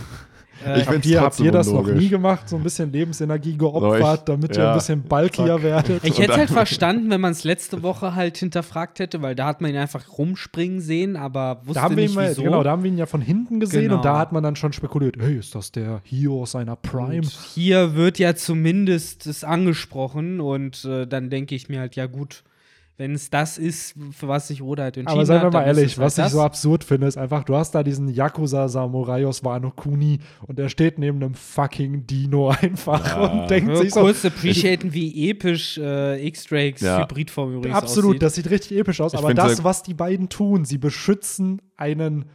Ich Äh, find's Habt ihr, habt ihr das noch nie gemacht? So ein bisschen Lebensenergie geopfert, ich- damit ihr ja, ein bisschen bulkier zack. werdet? ich hätte es halt verstanden, wenn man es letzte Woche halt hinterfragt hätte, weil da hat man ihn einfach rumspringen sehen, aber wusste Da haben wir ihn nicht mal, wieso. genau, da haben wir ihn ja von hinten gesehen Genau. und da hat man dann schon spekuliert, hey, ist das der Hio aus seiner Prime? Und hier wird ja zumindest es angesprochen und äh, dann denke ich mir halt, ja gut, wenn es das ist, für was sich Oda halt entschieden Aber seien wir hat, mal dann ist ehrlich, es halt was ich so absurd finde, ist einfach, du hast da diesen Yakuza-Samurai aus Wano Kuni und der steht neben einem fucking Dino einfach Ja. und denkt Ja, sich so, kurz appreciaten, wie episch äh, X-Drakes Ja. Hybridform übrigens absolut, aussieht. das sieht richtig episch aus, Ich aber das, was die beiden tun, sie beschützen einen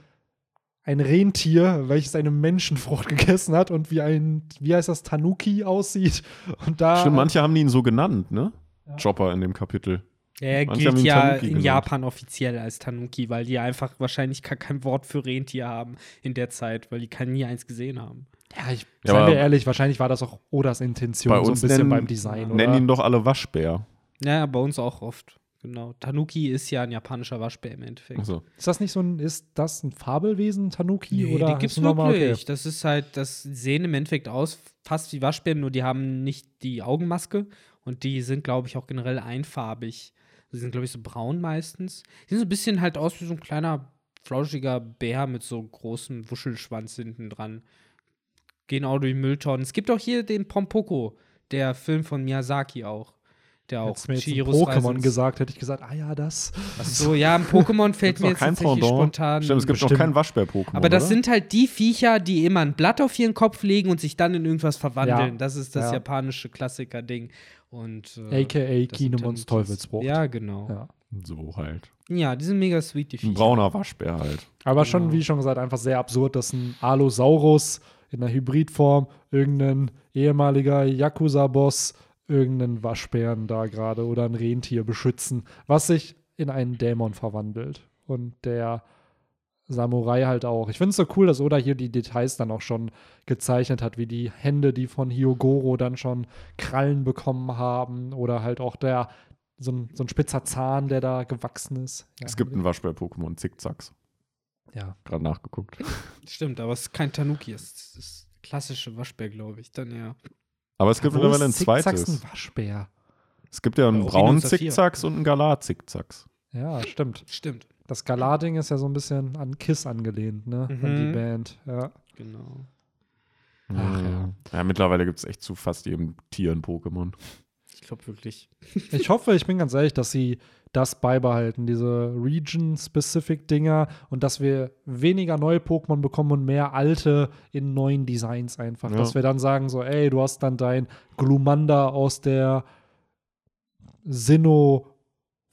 ein Rentier, welches eine Menschenfrucht gegessen hat und wie ein, wie heißt das, Tanuki aussieht. Und da Stimmt, manche haben ihn so genannt, ne? Chopper in dem Kapitel. Er Manche gilt ja Tanuki in genannt. Japan offiziell als Tanuki, weil die einfach wahrscheinlich gar kein Wort für Rentier haben in der Zeit, weil die kein nie eins gesehen haben. Ja, ich Ja, seien wir ehrlich, wahrscheinlich war das auch Odas Intention, Bei so ein bisschen nennen, beim Design. nennen oder? ihn doch alle Waschbär. Ja, bei uns auch oft. Genau. Tanuki ist ja ein japanischer Waschbär im Endeffekt. Also, Ist das nicht so ein, ist das ein Fabelwesen, Tanuki? Nee, oder die gibt's normal? wirklich. Okay. Das ist halt, das sehen im Endeffekt aus fast wie Waschbären, nur die haben nicht die Augenmaske und die sind, glaube ich, auch generell einfarbig. Die sind, glaube ich, so braun meistens. Die sehen so ein bisschen halt aus wie so ein kleiner, flauschiger Bär mit so großem Wuschelschwanz hinten dran. Gehen auch durch Mülltonnen. Es gibt auch hier den Pompoko, der Film von Miyazaki auch. Der auch Pokémon gesagt, hätte ich gesagt, ah ja, das. Ach so, ja, ein Pokémon fällt mir noch jetzt tatsächlich Pendant? spontan. Stimmt, es gibt noch bestimmt. kein Waschbär-Pokémon. Aber das oder? sind halt die Viecher, die immer ein Blatt auf ihren Kopf legen und sich dann in irgendwas verwandeln. Ja. Das ist das Ja. japanische Klassiker-Ding. Und äh, AKA Kinemons. Teufelsbruch. Ja, genau. Ja. So halt. Ja, die sind mega sweet, die Ein Viecher. brauner Waschbär halt. Aber Genau. schon, wie schon gesagt, einfach sehr absurd, dass ein Allosaurus in einer Hybridform irgendein ehemaliger Yakuza-Boss irgendeinen Waschbären da gerade oder ein Rentier beschützen, was sich in einen Dämon verwandelt. Und der Samurai halt auch. Ich finde es so cool, dass Oda hier die Details dann auch schon gezeichnet hat, wie die Hände, die von Hyogoro dann schon Krallen bekommen haben oder halt auch der so ein, so ein spitzer Zahn, der da gewachsen ist. Ja, Es gibt ein Waschbär-Pokémon, Zickzacks. ja. Gerade nachgeguckt. Stimmt, aber es ist kein Tanuki. Es ist das klassische Waschbär, glaube ich. Dann ja. Aber es gibt Wo mittlerweile ein ist Zickzacks zweites. ein Waschbär. Es gibt ja einen Ja, braunen. Zickzacks und einen Galar-Zickzacks. Ja, stimmt. Stimmt. Das Galading ist ja so ein bisschen an Kiss angelehnt, ne? An die Mhm. Band. Ja. Genau. Ach ja. Ja, mittlerweile gibt es echt zu fast jedem Tier ein Pokémon. Ich glaube wirklich. Ich hoffe, ich bin ganz ehrlich, dass sie das beibehalten, diese Region-Specific-Dinger und dass wir weniger neue Pokémon bekommen und mehr alte in neuen Designs einfach. Ja. Dass wir dann sagen so, ey, du hast dann dein Glumanda aus der Sinnoh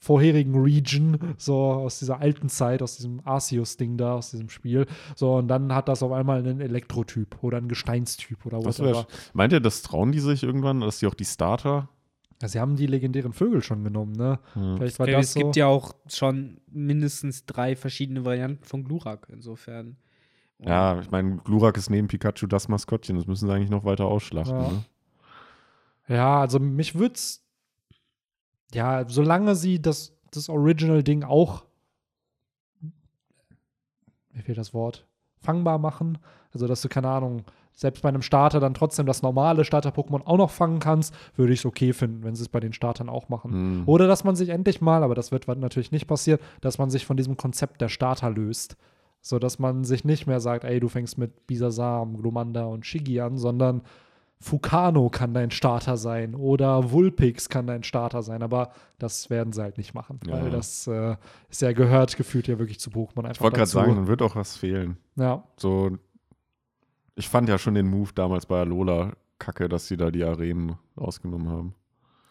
vorherigen Region, so aus dieser alten Zeit, aus diesem Arceus-Ding da, aus diesem Spiel. So, und dann hat das auf einmal einen Elektrotyp oder einen Gesteinstyp oder whatever. wär, meint ihr, das trauen die sich irgendwann, dass die auch die Starter? Ja, sie haben die legendären Vögel schon genommen, ne? Ja. Vielleicht war Okay, das es so. gibt ja auch schon mindestens drei verschiedene Varianten von Glurak, insofern. Und Ja, ich meine, Glurak ist neben Pikachu das Maskottchen. Das müssen sie eigentlich noch weiter ausschlachten. Ja. Ne? Ja, also mich würd's. Ja, solange sie das, das Original-Ding auch. Mir fehlt das Wort. Fangbar machen. Also, dass du, keine Ahnung, selbst bei einem Starter dann trotzdem das normale Starter-Pokémon auch noch fangen kannst, würde ich es okay finden, wenn sie es bei den Startern auch machen. Hm. Oder dass man sich endlich mal, aber das wird natürlich nicht passieren, dass man sich von diesem Konzept der Starter löst. So dass man sich nicht mehr sagt, ey, du fängst mit Bisasam, Glomanda und Shigi an, sondern Fukano kann dein Starter sein oder Vulpix kann dein Starter sein, aber das werden sie halt nicht machen, Ja. weil das äh, ist ja gehört gefühlt ja wirklich zu Pokémon einfach Ich wollte gerade sagen, dann wird auch was fehlen. Ja, So, ich fand ja schon den Move damals bei Alola kacke, dass sie da die Arenen rausgenommen haben.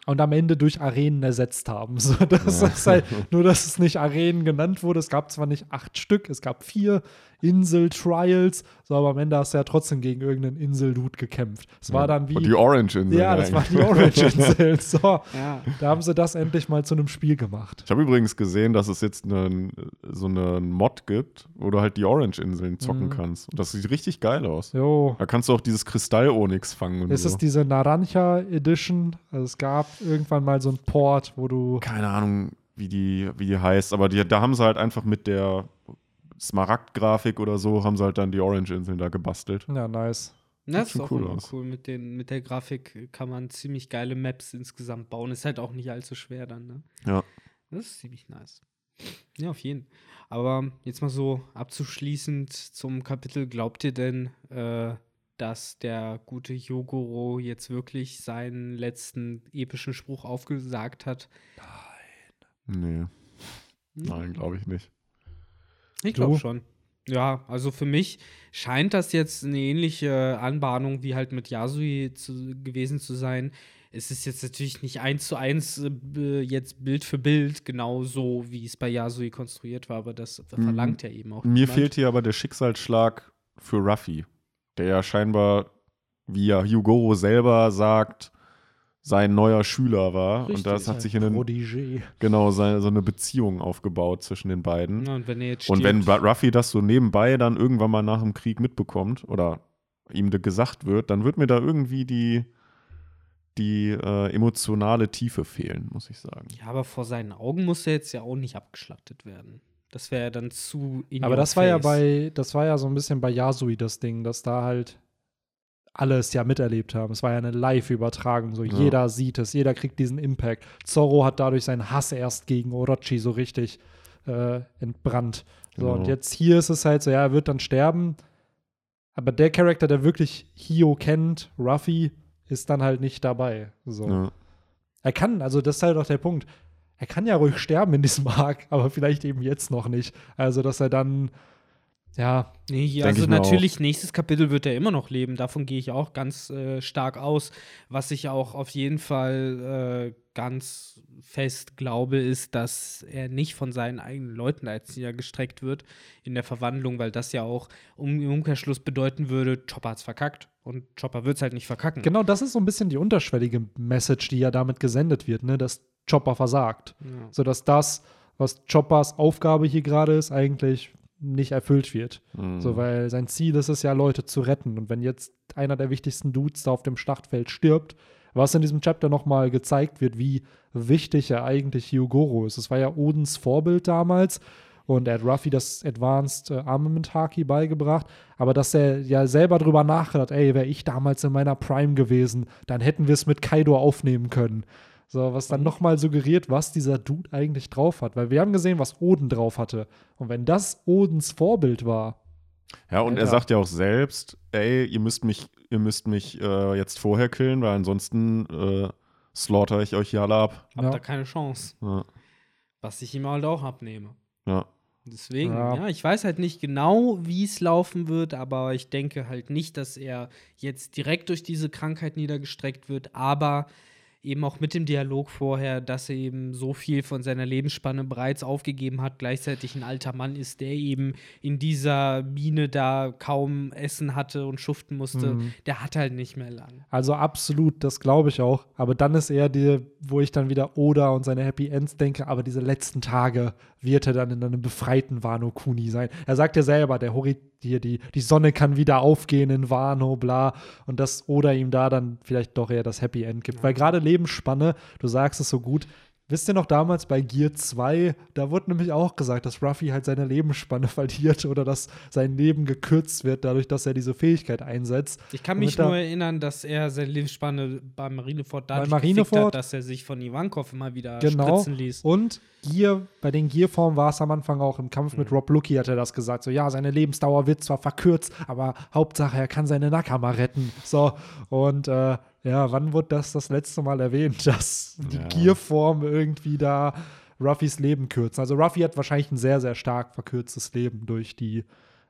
und am Ende durch Arenen ersetzt haben. So, das Ja. ist halt, nur, dass es nicht Arenen genannt wurde. Es gab zwar nicht acht Stück, es gab vier Insel-Trials, so, aber am Ende hast du ja trotzdem gegen irgendeinen Insel-Dude gekämpft. Es war dann wie. Und die Orange-Insel. ja, das waren die Orange-Inseln. So, Ja. da haben sie das endlich mal zu einem Spiel gemacht. Ich habe übrigens gesehen, dass es jetzt einen, so einen Mod gibt, wo du halt die Orange-Inseln zocken Mhm. kannst. Und das sieht richtig geil aus. Jo. Da kannst du auch dieses Kristall-Onyx fangen und Es so. ist diese Naranja Edition. Also es gab irgendwann mal so ein Port, wo du. Keine Ahnung, wie die, wie die heißt, aber die, da haben sie halt einfach mit der Smaragd-Grafik oder so, haben sie halt dann die Orange-Inseln da gebastelt. Ja, nice. Das ist schon auch cool aus. cool. Mit, den, mit der Grafik kann man ziemlich geile Maps insgesamt bauen. Ist halt auch nicht allzu schwer dann, ne? Ja. Das ist ziemlich nice. Ja, auf jeden. Aber jetzt mal so abzuschließend zum Kapitel. Glaubt ihr denn, äh, dass der gute Yogoro jetzt wirklich seinen letzten epischen Spruch aufgesagt hat? Nee, nein, glaube ich nicht. Ich glaube schon. Ja, also für mich scheint das jetzt eine ähnliche Anbahnung wie halt mit Yasui zu, gewesen zu sein. Es ist jetzt natürlich nicht eins zu eins äh, jetzt Bild für Bild genau so, wie es bei Yasui konstruiert war, aber das Mhm. verlangt ja eben auch. Mir niemand. fehlt hier aber der Schicksalsschlag für Ruffy, der ja scheinbar, wie ja Hyugoro selber sagt, sein neuer Schüler war. Richtig, und das hat sich in den, Protégé. genau seine, so eine Beziehung aufgebaut zwischen den beiden. Ja, und wenn er jetzt Und wenn Ruffy das so nebenbei dann irgendwann mal nach dem Krieg mitbekommt oder ihm gesagt wird, dann wird mir da irgendwie die, die äh, emotionale Tiefe fehlen, muss ich sagen. Ja, aber vor seinen Augen muss er jetzt ja auch nicht abgeschlachtet werden. Das wäre ja dann zu in Aber das war ja face. bei, das war ja so ein bisschen bei Yasui das Ding, dass da halt alle es ja miterlebt haben. Es war ja eine Live-Übertragung, so Ja. jeder sieht es, jeder kriegt diesen Impact. Zorro hat dadurch seinen Hass erst gegen Orochi so richtig äh, entbrannt. So, Genau. und jetzt hier ist es halt so, ja, er wird dann sterben. Aber der Charakter, der wirklich Hio kennt, Ruffy, ist dann halt nicht dabei. So. Ja. Er kann, also das ist halt auch der Punkt. Er kann ja ruhig sterben in diesem Arc, aber vielleicht eben jetzt noch nicht. Also, dass er dann, ja, Nee, also natürlich, nächstes Kapitel wird er immer noch leben. Davon gehe ich auch ganz äh, stark aus. Was ich auch auf jeden Fall äh, ganz fest glaube, ist, dass er nicht von seinen eigenen Leuten als niedergestreckt wird in der Verwandlung, weil das ja auch um, im Umkehrschluss bedeuten würde, Chopper hat's verkackt. Und Chopper wird es halt nicht verkacken. genau das ist so ein bisschen die unterschwellige Message, die ja damit gesendet wird, ne, dass Chopper versagt. Ja. Sodass das, was Choppers Aufgabe hier gerade ist, eigentlich nicht erfüllt wird. Mhm. So, weil sein Ziel ist es ja, Leute zu retten. Und wenn jetzt einer der wichtigsten Dudes da auf dem Schlachtfeld stirbt, was in diesem Chapter nochmal gezeigt wird, wie wichtig er eigentlich Hyogoro ist. Es war ja Odins Vorbild damals und er hat Ruffy das Advanced äh, Armament Haki beigebracht, aber dass er ja selber drüber nachgedacht, ey, wäre ich damals in meiner Prime gewesen, dann hätten wir es mit Kaido aufnehmen können. So, was dann nochmal suggeriert, was dieser Dude eigentlich drauf hat. Weil wir haben gesehen, was Oden drauf hatte. Und wenn das Odens Vorbild war, Ja, und er Alter. sagt ja auch selbst, ey, ihr müsst mich, ihr müsst mich äh, jetzt vorher killen, weil ansonsten äh, slaughter ich euch hier alle ab. Habt Ja. da keine Chance. Ja, Was ich ihm halt auch abnehme. ja. Deswegen, Ja. ja. ich weiß halt nicht genau, wie es laufen wird, aber ich denke halt nicht, dass er jetzt direkt durch diese Krankheit niedergestreckt wird, aber eben auch mit dem Dialog vorher, dass er eben so viel von seiner Lebensspanne bereits aufgegeben hat, gleichzeitig ein alter Mann ist, der eben in dieser Mine da kaum Essen hatte und schuften musste, Mhm. der hat halt nicht mehr lang. Also absolut, das glaube ich auch. Aber dann ist eher die, wo ich dann wieder Oda und seine Happy Ends denke, aber diese letzten Tage wird er dann in einem befreiten Wano Kuni sein. Er sagt ja selber, der Hori hier, die, die Sonne kann wieder aufgehen in Wano, bla. Und dass Oda ihm da dann vielleicht doch eher das Happy End gibt. Weil gerade Lebensspanne, du sagst es so gut, Wisst ihr noch damals bei Gear 2, da wurde nämlich auch gesagt, dass Ruffy halt seine Lebensspanne verliert oder dass sein Leben gekürzt wird, dadurch, dass er diese Fähigkeit einsetzt. Ich kann mich nur erinnern, dass er seine Lebensspanne beim Marineford dadurch Bei Marineford? hat, dass er sich von Ivankov immer wieder Genau. spritzen ließ. Und Gear, bei den Gear-Formen war es am Anfang auch im Kampf Mhm. mit Rob Lucky, hat er das gesagt. So, ja, seine Lebensdauer wird zwar verkürzt, aber Hauptsache, er kann seine Nakama retten. So, und äh, ja, wann wurde das das letzte Mal erwähnt, dass die Ja. Gear-Form irgendwie da Ruffys Leben kürzen? Also, Ruffy hat wahrscheinlich ein sehr, sehr stark verkürztes Leben durch die,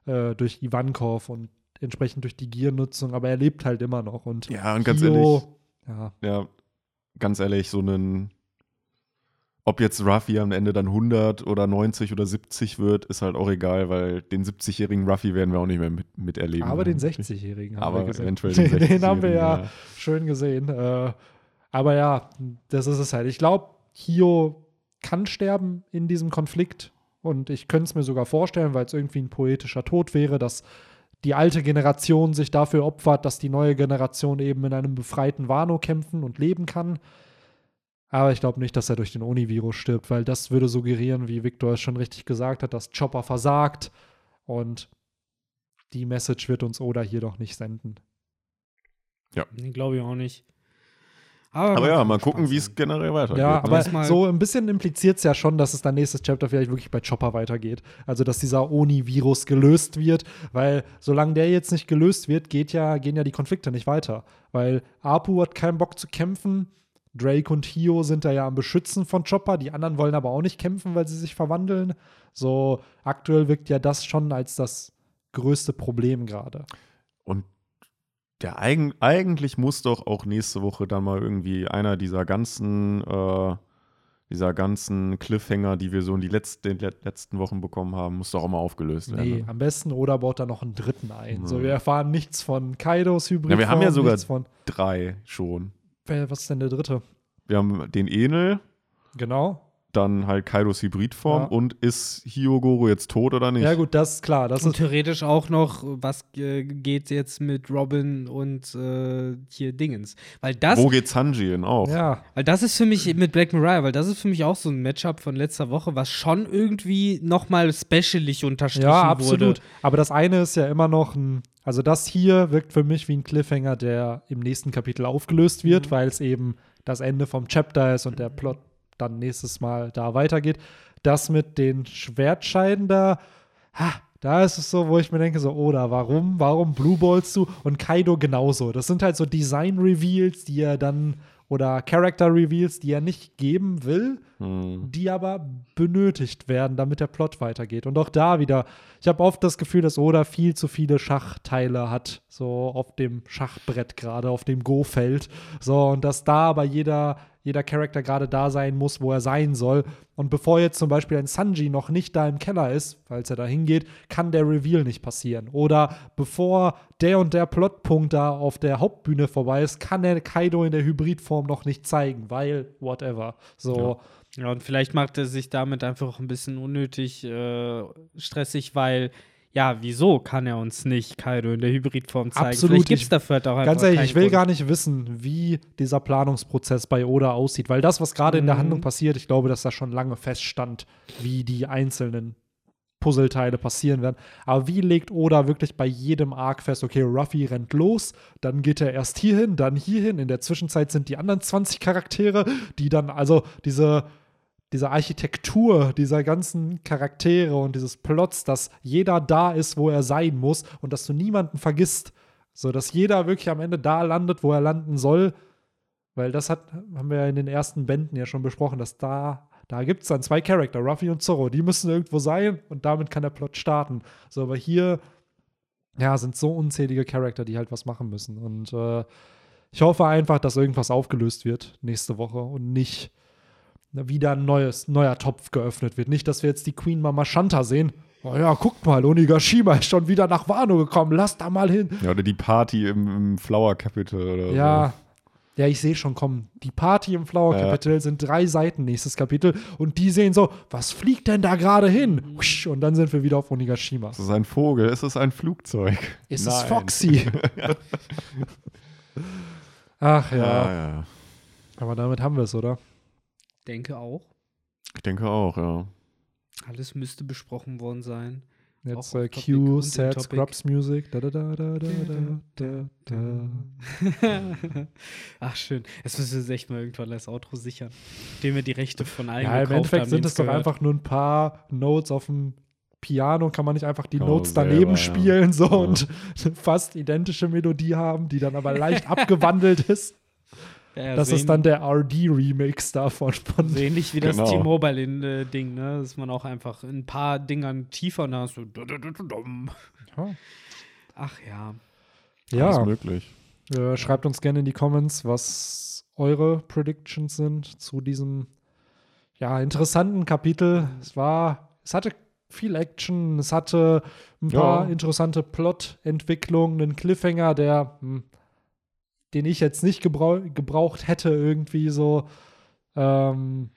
äh, durch Ivankov und entsprechend durch die Giernutzung, aber er lebt halt immer noch. Und Ja, und ganz ehrlich, ja, ja, ganz ehrlich, so einen, ob jetzt Ruffy am Ende dann 100 oder 90 oder 70 wird, ist halt auch egal, weil den 70-jährigen Ruffy werden wir auch nicht mehr mit, miterleben. aber den Ja. 60-Jährigen haben Aber wir gesehen. eventuell den den haben wir 60-Jährigen, ja, ja. schön gesehen. Äh, aber ja, das ist es halt. Ich glaube, Hio kann sterben in diesem Konflikt. Und ich könnte es mir sogar vorstellen, weil es irgendwie ein poetischer Tod wäre, dass die alte Generation sich dafür opfert, dass die neue Generation eben in einem befreiten Wano kämpfen und leben kann. Aber ich glaube nicht, dass er durch den Oni-Virus stirbt, weil das würde suggerieren, wie Victor es schon richtig gesagt hat, dass Chopper versagt. Und die Message wird uns Oda hier doch nicht senden. Nee, glaube ich auch nicht. Aber, Aber man ja, mal gucken, wie es generell weitergeht. Ja, ne? aber Erstmal- so ein bisschen impliziert es ja schon, dass es dann nächstes Chapter vielleicht wirklich bei Chopper weitergeht. Also, dass dieser Oni-Virus gelöst wird, weil solange der jetzt nicht gelöst wird, geht ja, gehen ja die Konflikte nicht weiter. Weil Apu hat keinen Bock zu kämpfen. Drake und Hio sind da ja am Beschützen von Chopper. Die anderen wollen aber auch nicht kämpfen, weil sie sich verwandeln. So, aktuell wirkt ja das schon als das größte Problem gerade. Und der eigen, eigentlich muss doch auch nächste Woche dann mal irgendwie einer dieser ganzen, äh, dieser ganzen Cliffhanger, die wir so in die letzten, den letzten Wochen bekommen haben, muss doch auch mal aufgelöst werden. Nee, ne? am besten Oda baut da noch einen dritten ein. So, Ja. wir erfahren nichts von Kaidos Hybrid. Ja, wir haben ja sogar-. Drei schon. Was ist denn der dritte? Wir haben den Enel, Genau. Dann halt Kaidos Hybridform Ja. und ist Hyogoro jetzt tot oder nicht? Ja, gut, das ist klar. Das Und ist, theoretisch auch noch, was äh, geht jetzt mit Robin und äh, hier Dingens? Weil das, Wo geht Sanji hin auch? ja, weil das ist für mich mit Black Mariah, weil das ist für mich auch so ein Matchup von letzter Woche, was schon irgendwie nochmal specialig unterstrichen ja, absolut. wurde. Aber das eine ist ja immer noch ein. Also, das hier wirkt für mich wie ein Cliffhanger, der im nächsten Kapitel aufgelöst wird, Mhm. weil es eben das Ende vom Chapter ist und der Plot dann nächstes Mal da weitergeht. Das mit den Schwertscheiden da, ha, da ist es so, wo ich mir denke, so, oder warum, warum Blue Balls du und Kaido genauso. Das sind halt so Design-Reveals, die er dann, oder Character-Reveals, die er nicht geben will, Hm. die aber benötigt werden, damit der Plot weitergeht. Und auch da wieder, ich habe oft das Gefühl, dass Oda viel zu viele Schachteile hat, so auf dem Schachbrett gerade, auf dem Go-Feld. So, und dass da aber jeder, jeder Charakter gerade da sein muss, wo er sein soll. Und bevor jetzt zum Beispiel ein Sanji noch nicht da im Keller ist, falls er da hingeht, kann der Reveal nicht passieren. Oder bevor der und der Plotpunkt da auf der Hauptbühne vorbei ist, kann er Kaido in der Hybridform noch nicht zeigen, weil whatever. So. Ja, und vielleicht macht er sich damit einfach ein bisschen unnötig äh, stressig, weil, ja, wieso kann er uns nicht Kaido in der Hybridform zeigen? Absolut, Vielleicht gibt es dafür halt auch einfach Ganz ehrlich, ich will Grund. gar nicht wissen, wie dieser Planungsprozess bei Oda aussieht, weil das, was gerade in der Mhm. Handlung passiert, ich glaube, dass da schon lange feststand, wie die einzelnen Puzzleteile passieren werden. Aber wie legt Oda wirklich bei jedem Arc fest, okay, Ruffy rennt los, dann geht er erst hierhin, dann hierhin. In der Zwischenzeit sind die anderen 20 Charaktere, die dann, also diese, diese Architektur dieser ganzen Charaktere und dieses Plots, dass jeder da ist, wo er sein muss und dass du niemanden vergisst. So, dass jeder wirklich am Ende da landet, wo er landen soll. Weil das hat, haben wir ja in den ersten Bänden ja schon besprochen, dass da, da gibt es dann zwei Charakter, Ruffy und Zorro, die müssen irgendwo sein und damit kann der Plot starten. So, aber hier, ja, sind so unzählige Charakter, die halt was machen müssen. Und äh, ich hoffe einfach, dass irgendwas aufgelöst wird nächste Woche und nicht wieder ein neues, neuer Topf geöffnet wird. Nicht, dass wir jetzt die Queen Mama Shanta sehen. Oh ja, guckt mal, Onigashima ist schon wieder nach Wano gekommen, lass da mal hin. Ja, oder die Party im, im Flower Capital oder Ja. Ja, ich sehe schon kommen. Die Party im Flower Ja. Capital sind drei Seiten nächstes Kapitel und die sehen so, was fliegt denn da gerade hin? Und dann sind wir wieder auf Onigashima. so. Es ist ein Vogel, es ist ein Flugzeug. Ist es Nein. Foxy? Ach ja. Ja, ja. aber damit haben wir es, oder? Denke auch. Ich denke auch, ja. Alles müsste besprochen worden sein. Jetzt äh, Q, Sad. Scrubs Music. Da, da, da, da, da, da, da, da. Ach, schön. Jetzt müssen wir uns echt mal irgendwann das Outro sichern. Indem wir die Rechte von allen Ja, im gekauft Endeffekt haben, sind denen es doch einfach nur ein paar Notes auf dem Piano. Kann man nicht einfach die Kann man Notes selber, daneben ja. spielen so Ja. und eine fast identische Melodie haben, die dann aber leicht abgewandelt ist. Ja, Das so ist dann der RD-Remix davon. Von So ähnlich wie das Genau. T-Mobile-Ding, ne? Dass man auch einfach in ein paar Dingern tiefer und dann hast du. Ja. Ach ja. Alles Ja, möglich. äh, schreibt uns gerne in die Comments, was eure Predictions sind zu diesem ja, interessanten Kapitel. Es war, es hatte viel Action, es hatte ein Ja. paar interessante Plot-Entwicklungen, einen Cliffhanger, der, hm, den ich jetzt nicht gebrau gebraucht hätte, irgendwie so. Ähm,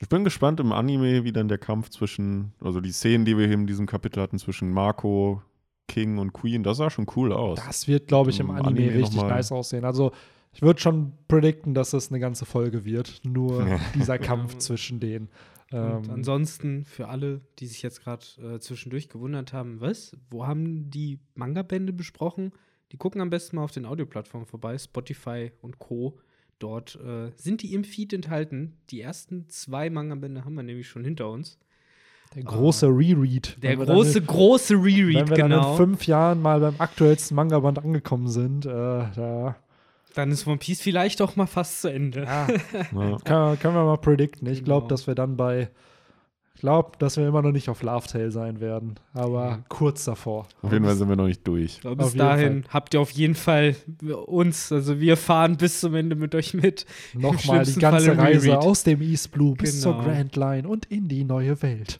Ich bin gespannt im Anime, wie dann der Kampf zwischen, also die Szenen, die wir hier in diesem Kapitel hatten, zwischen Marco, King und Queen, das sah schon cool aus. Das wird, glaube ich, im Im Anime, Anime richtig nice aussehen. Also, ich würde schon predikten, dass es eine ganze Folge wird. Nur dieser Kampf zwischen denen. Und Ähm, ansonsten für alle, die sich jetzt gerade äh, zwischendurch gewundert haben, was? Wo haben die Manga-Bände besprochen? Die gucken am besten mal auf den Audioplattformen vorbei, Spotify und Co. Dort äh, sind die im Feed enthalten. Die ersten zwei Manga-Bände haben wir nämlich schon hinter uns. der große Reread. Der Wenn wir dann große, in- große Wenn Reread, wir dann genau. in fünf Jahren mal beim aktuellsten Manga-Band angekommen sind, äh, da Dann ist One Piece vielleicht auch mal fast zu Ende. ja, Ja. können, können wir mal predikten. Ich glaube, Genau. dass wir dann bei, ich glaube, dass wir immer noch nicht auf Love Tale sein werden, aber Mhm. kurz davor. Auf jeden Fall sind wir noch nicht durch. Aber bis dahin habt ihr auf jeden Fall uns, also wir fahren bis zum Ende mit euch mit. Nochmal die ganze Fall Reise aus dem East Blue bis zur Genau. Grand Line und in die neue Welt.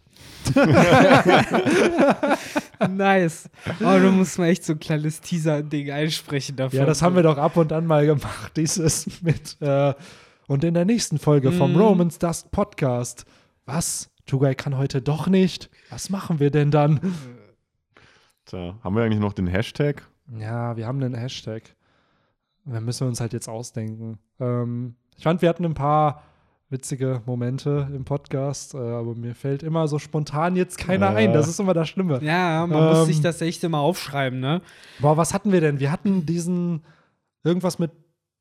nice. Oh, du musst mal echt so ein kleines Teaser-Ding einsprechen davon. Ja, das haben wir doch ab und an mal gemacht, dieses mit. Äh, und in der nächsten Folge vom Mhm. Romans Dust Podcast. Was? Tugai kann heute doch nicht. Was machen wir denn dann? Tja, haben wir eigentlich noch den Hashtag? Ja, wir haben einen Hashtag. Da müssen wir uns halt jetzt ausdenken. Ähm, ich fand, wir hatten ein paar witzige Momente im Podcast, äh, aber mir fällt immer so spontan jetzt keiner Ja. ein. Das ist immer das Schlimme. Ja, man muss Ähm, sich das echt immer aufschreiben, ne? Boah, was hatten wir denn? Wir hatten diesen irgendwas mit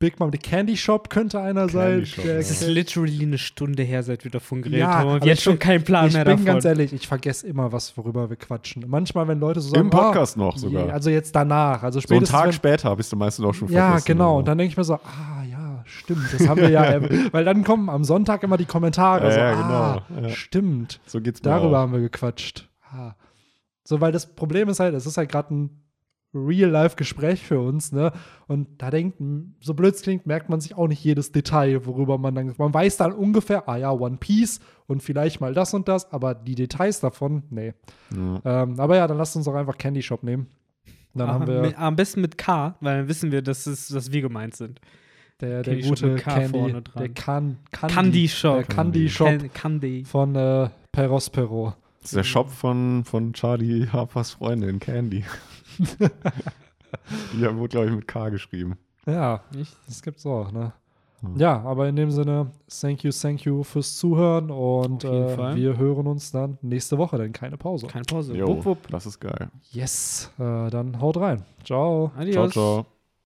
Big Mom. Die Candy Shop könnte einer Candy sein. Shop, ja. Es ist literally eine Stunde her, seit wir davon geredet Ja, haben. Und jetzt ich schon bin- keinen Plan ich mehr bin davon. ganz ehrlich, ich vergesse immer was, worüber wir quatschen. Manchmal, wenn Leute so sagen, Im Podcast noch ah, sogar. je- Also jetzt danach. Also So einen Tag wenn- später bist du meistens auch schon Ja, vergessen. genau. oder Und dann denke ich mir so, ah ja, stimmt, das haben wir ja. ähm, weil dann kommen am Sonntag immer die Kommentare. Ja, so, ja, ah, genau, ja. stimmt. so. so geht's mir Darüber auch. haben wir gequatscht. Ah. So, weil das Problem ist halt, es ist halt gerade ein Real-Life-Gespräch für uns, ne? Und da denkt, so blöd es klingt, merkt man sich auch nicht jedes Detail, worüber man dann, man weiß dann ungefähr, ah ja, One Piece und vielleicht mal das und das, aber die Details davon, nee. Ja. Ähm, aber ja, dann lasst uns doch einfach Candy Shop nehmen. Dann Aha, haben wir mit, am besten mit K, weil dann wissen wir, dass, es, dass wir gemeint sind. der, der Candy Shop gute K Candy, vorne dran. der can, Candy, Candy Shop. der Candy Shop Can- Candy. von äh, Perospero. Das ist der Shop von, von Charlie Harpers Freundin, Candy. Die wurde, glaube ich, mit K geschrieben. Ja, das gibt's auch, ne? Hm. Ja, aber in dem Sinne, thank you, thank you fürs Zuhören und äh, wir hören uns dann nächste Woche, denn keine Pause. Keine Pause. Jo, Wupp, wupp. das ist geil. Yes, äh, dann haut rein. Ciao. Adios. Ciao, ciao.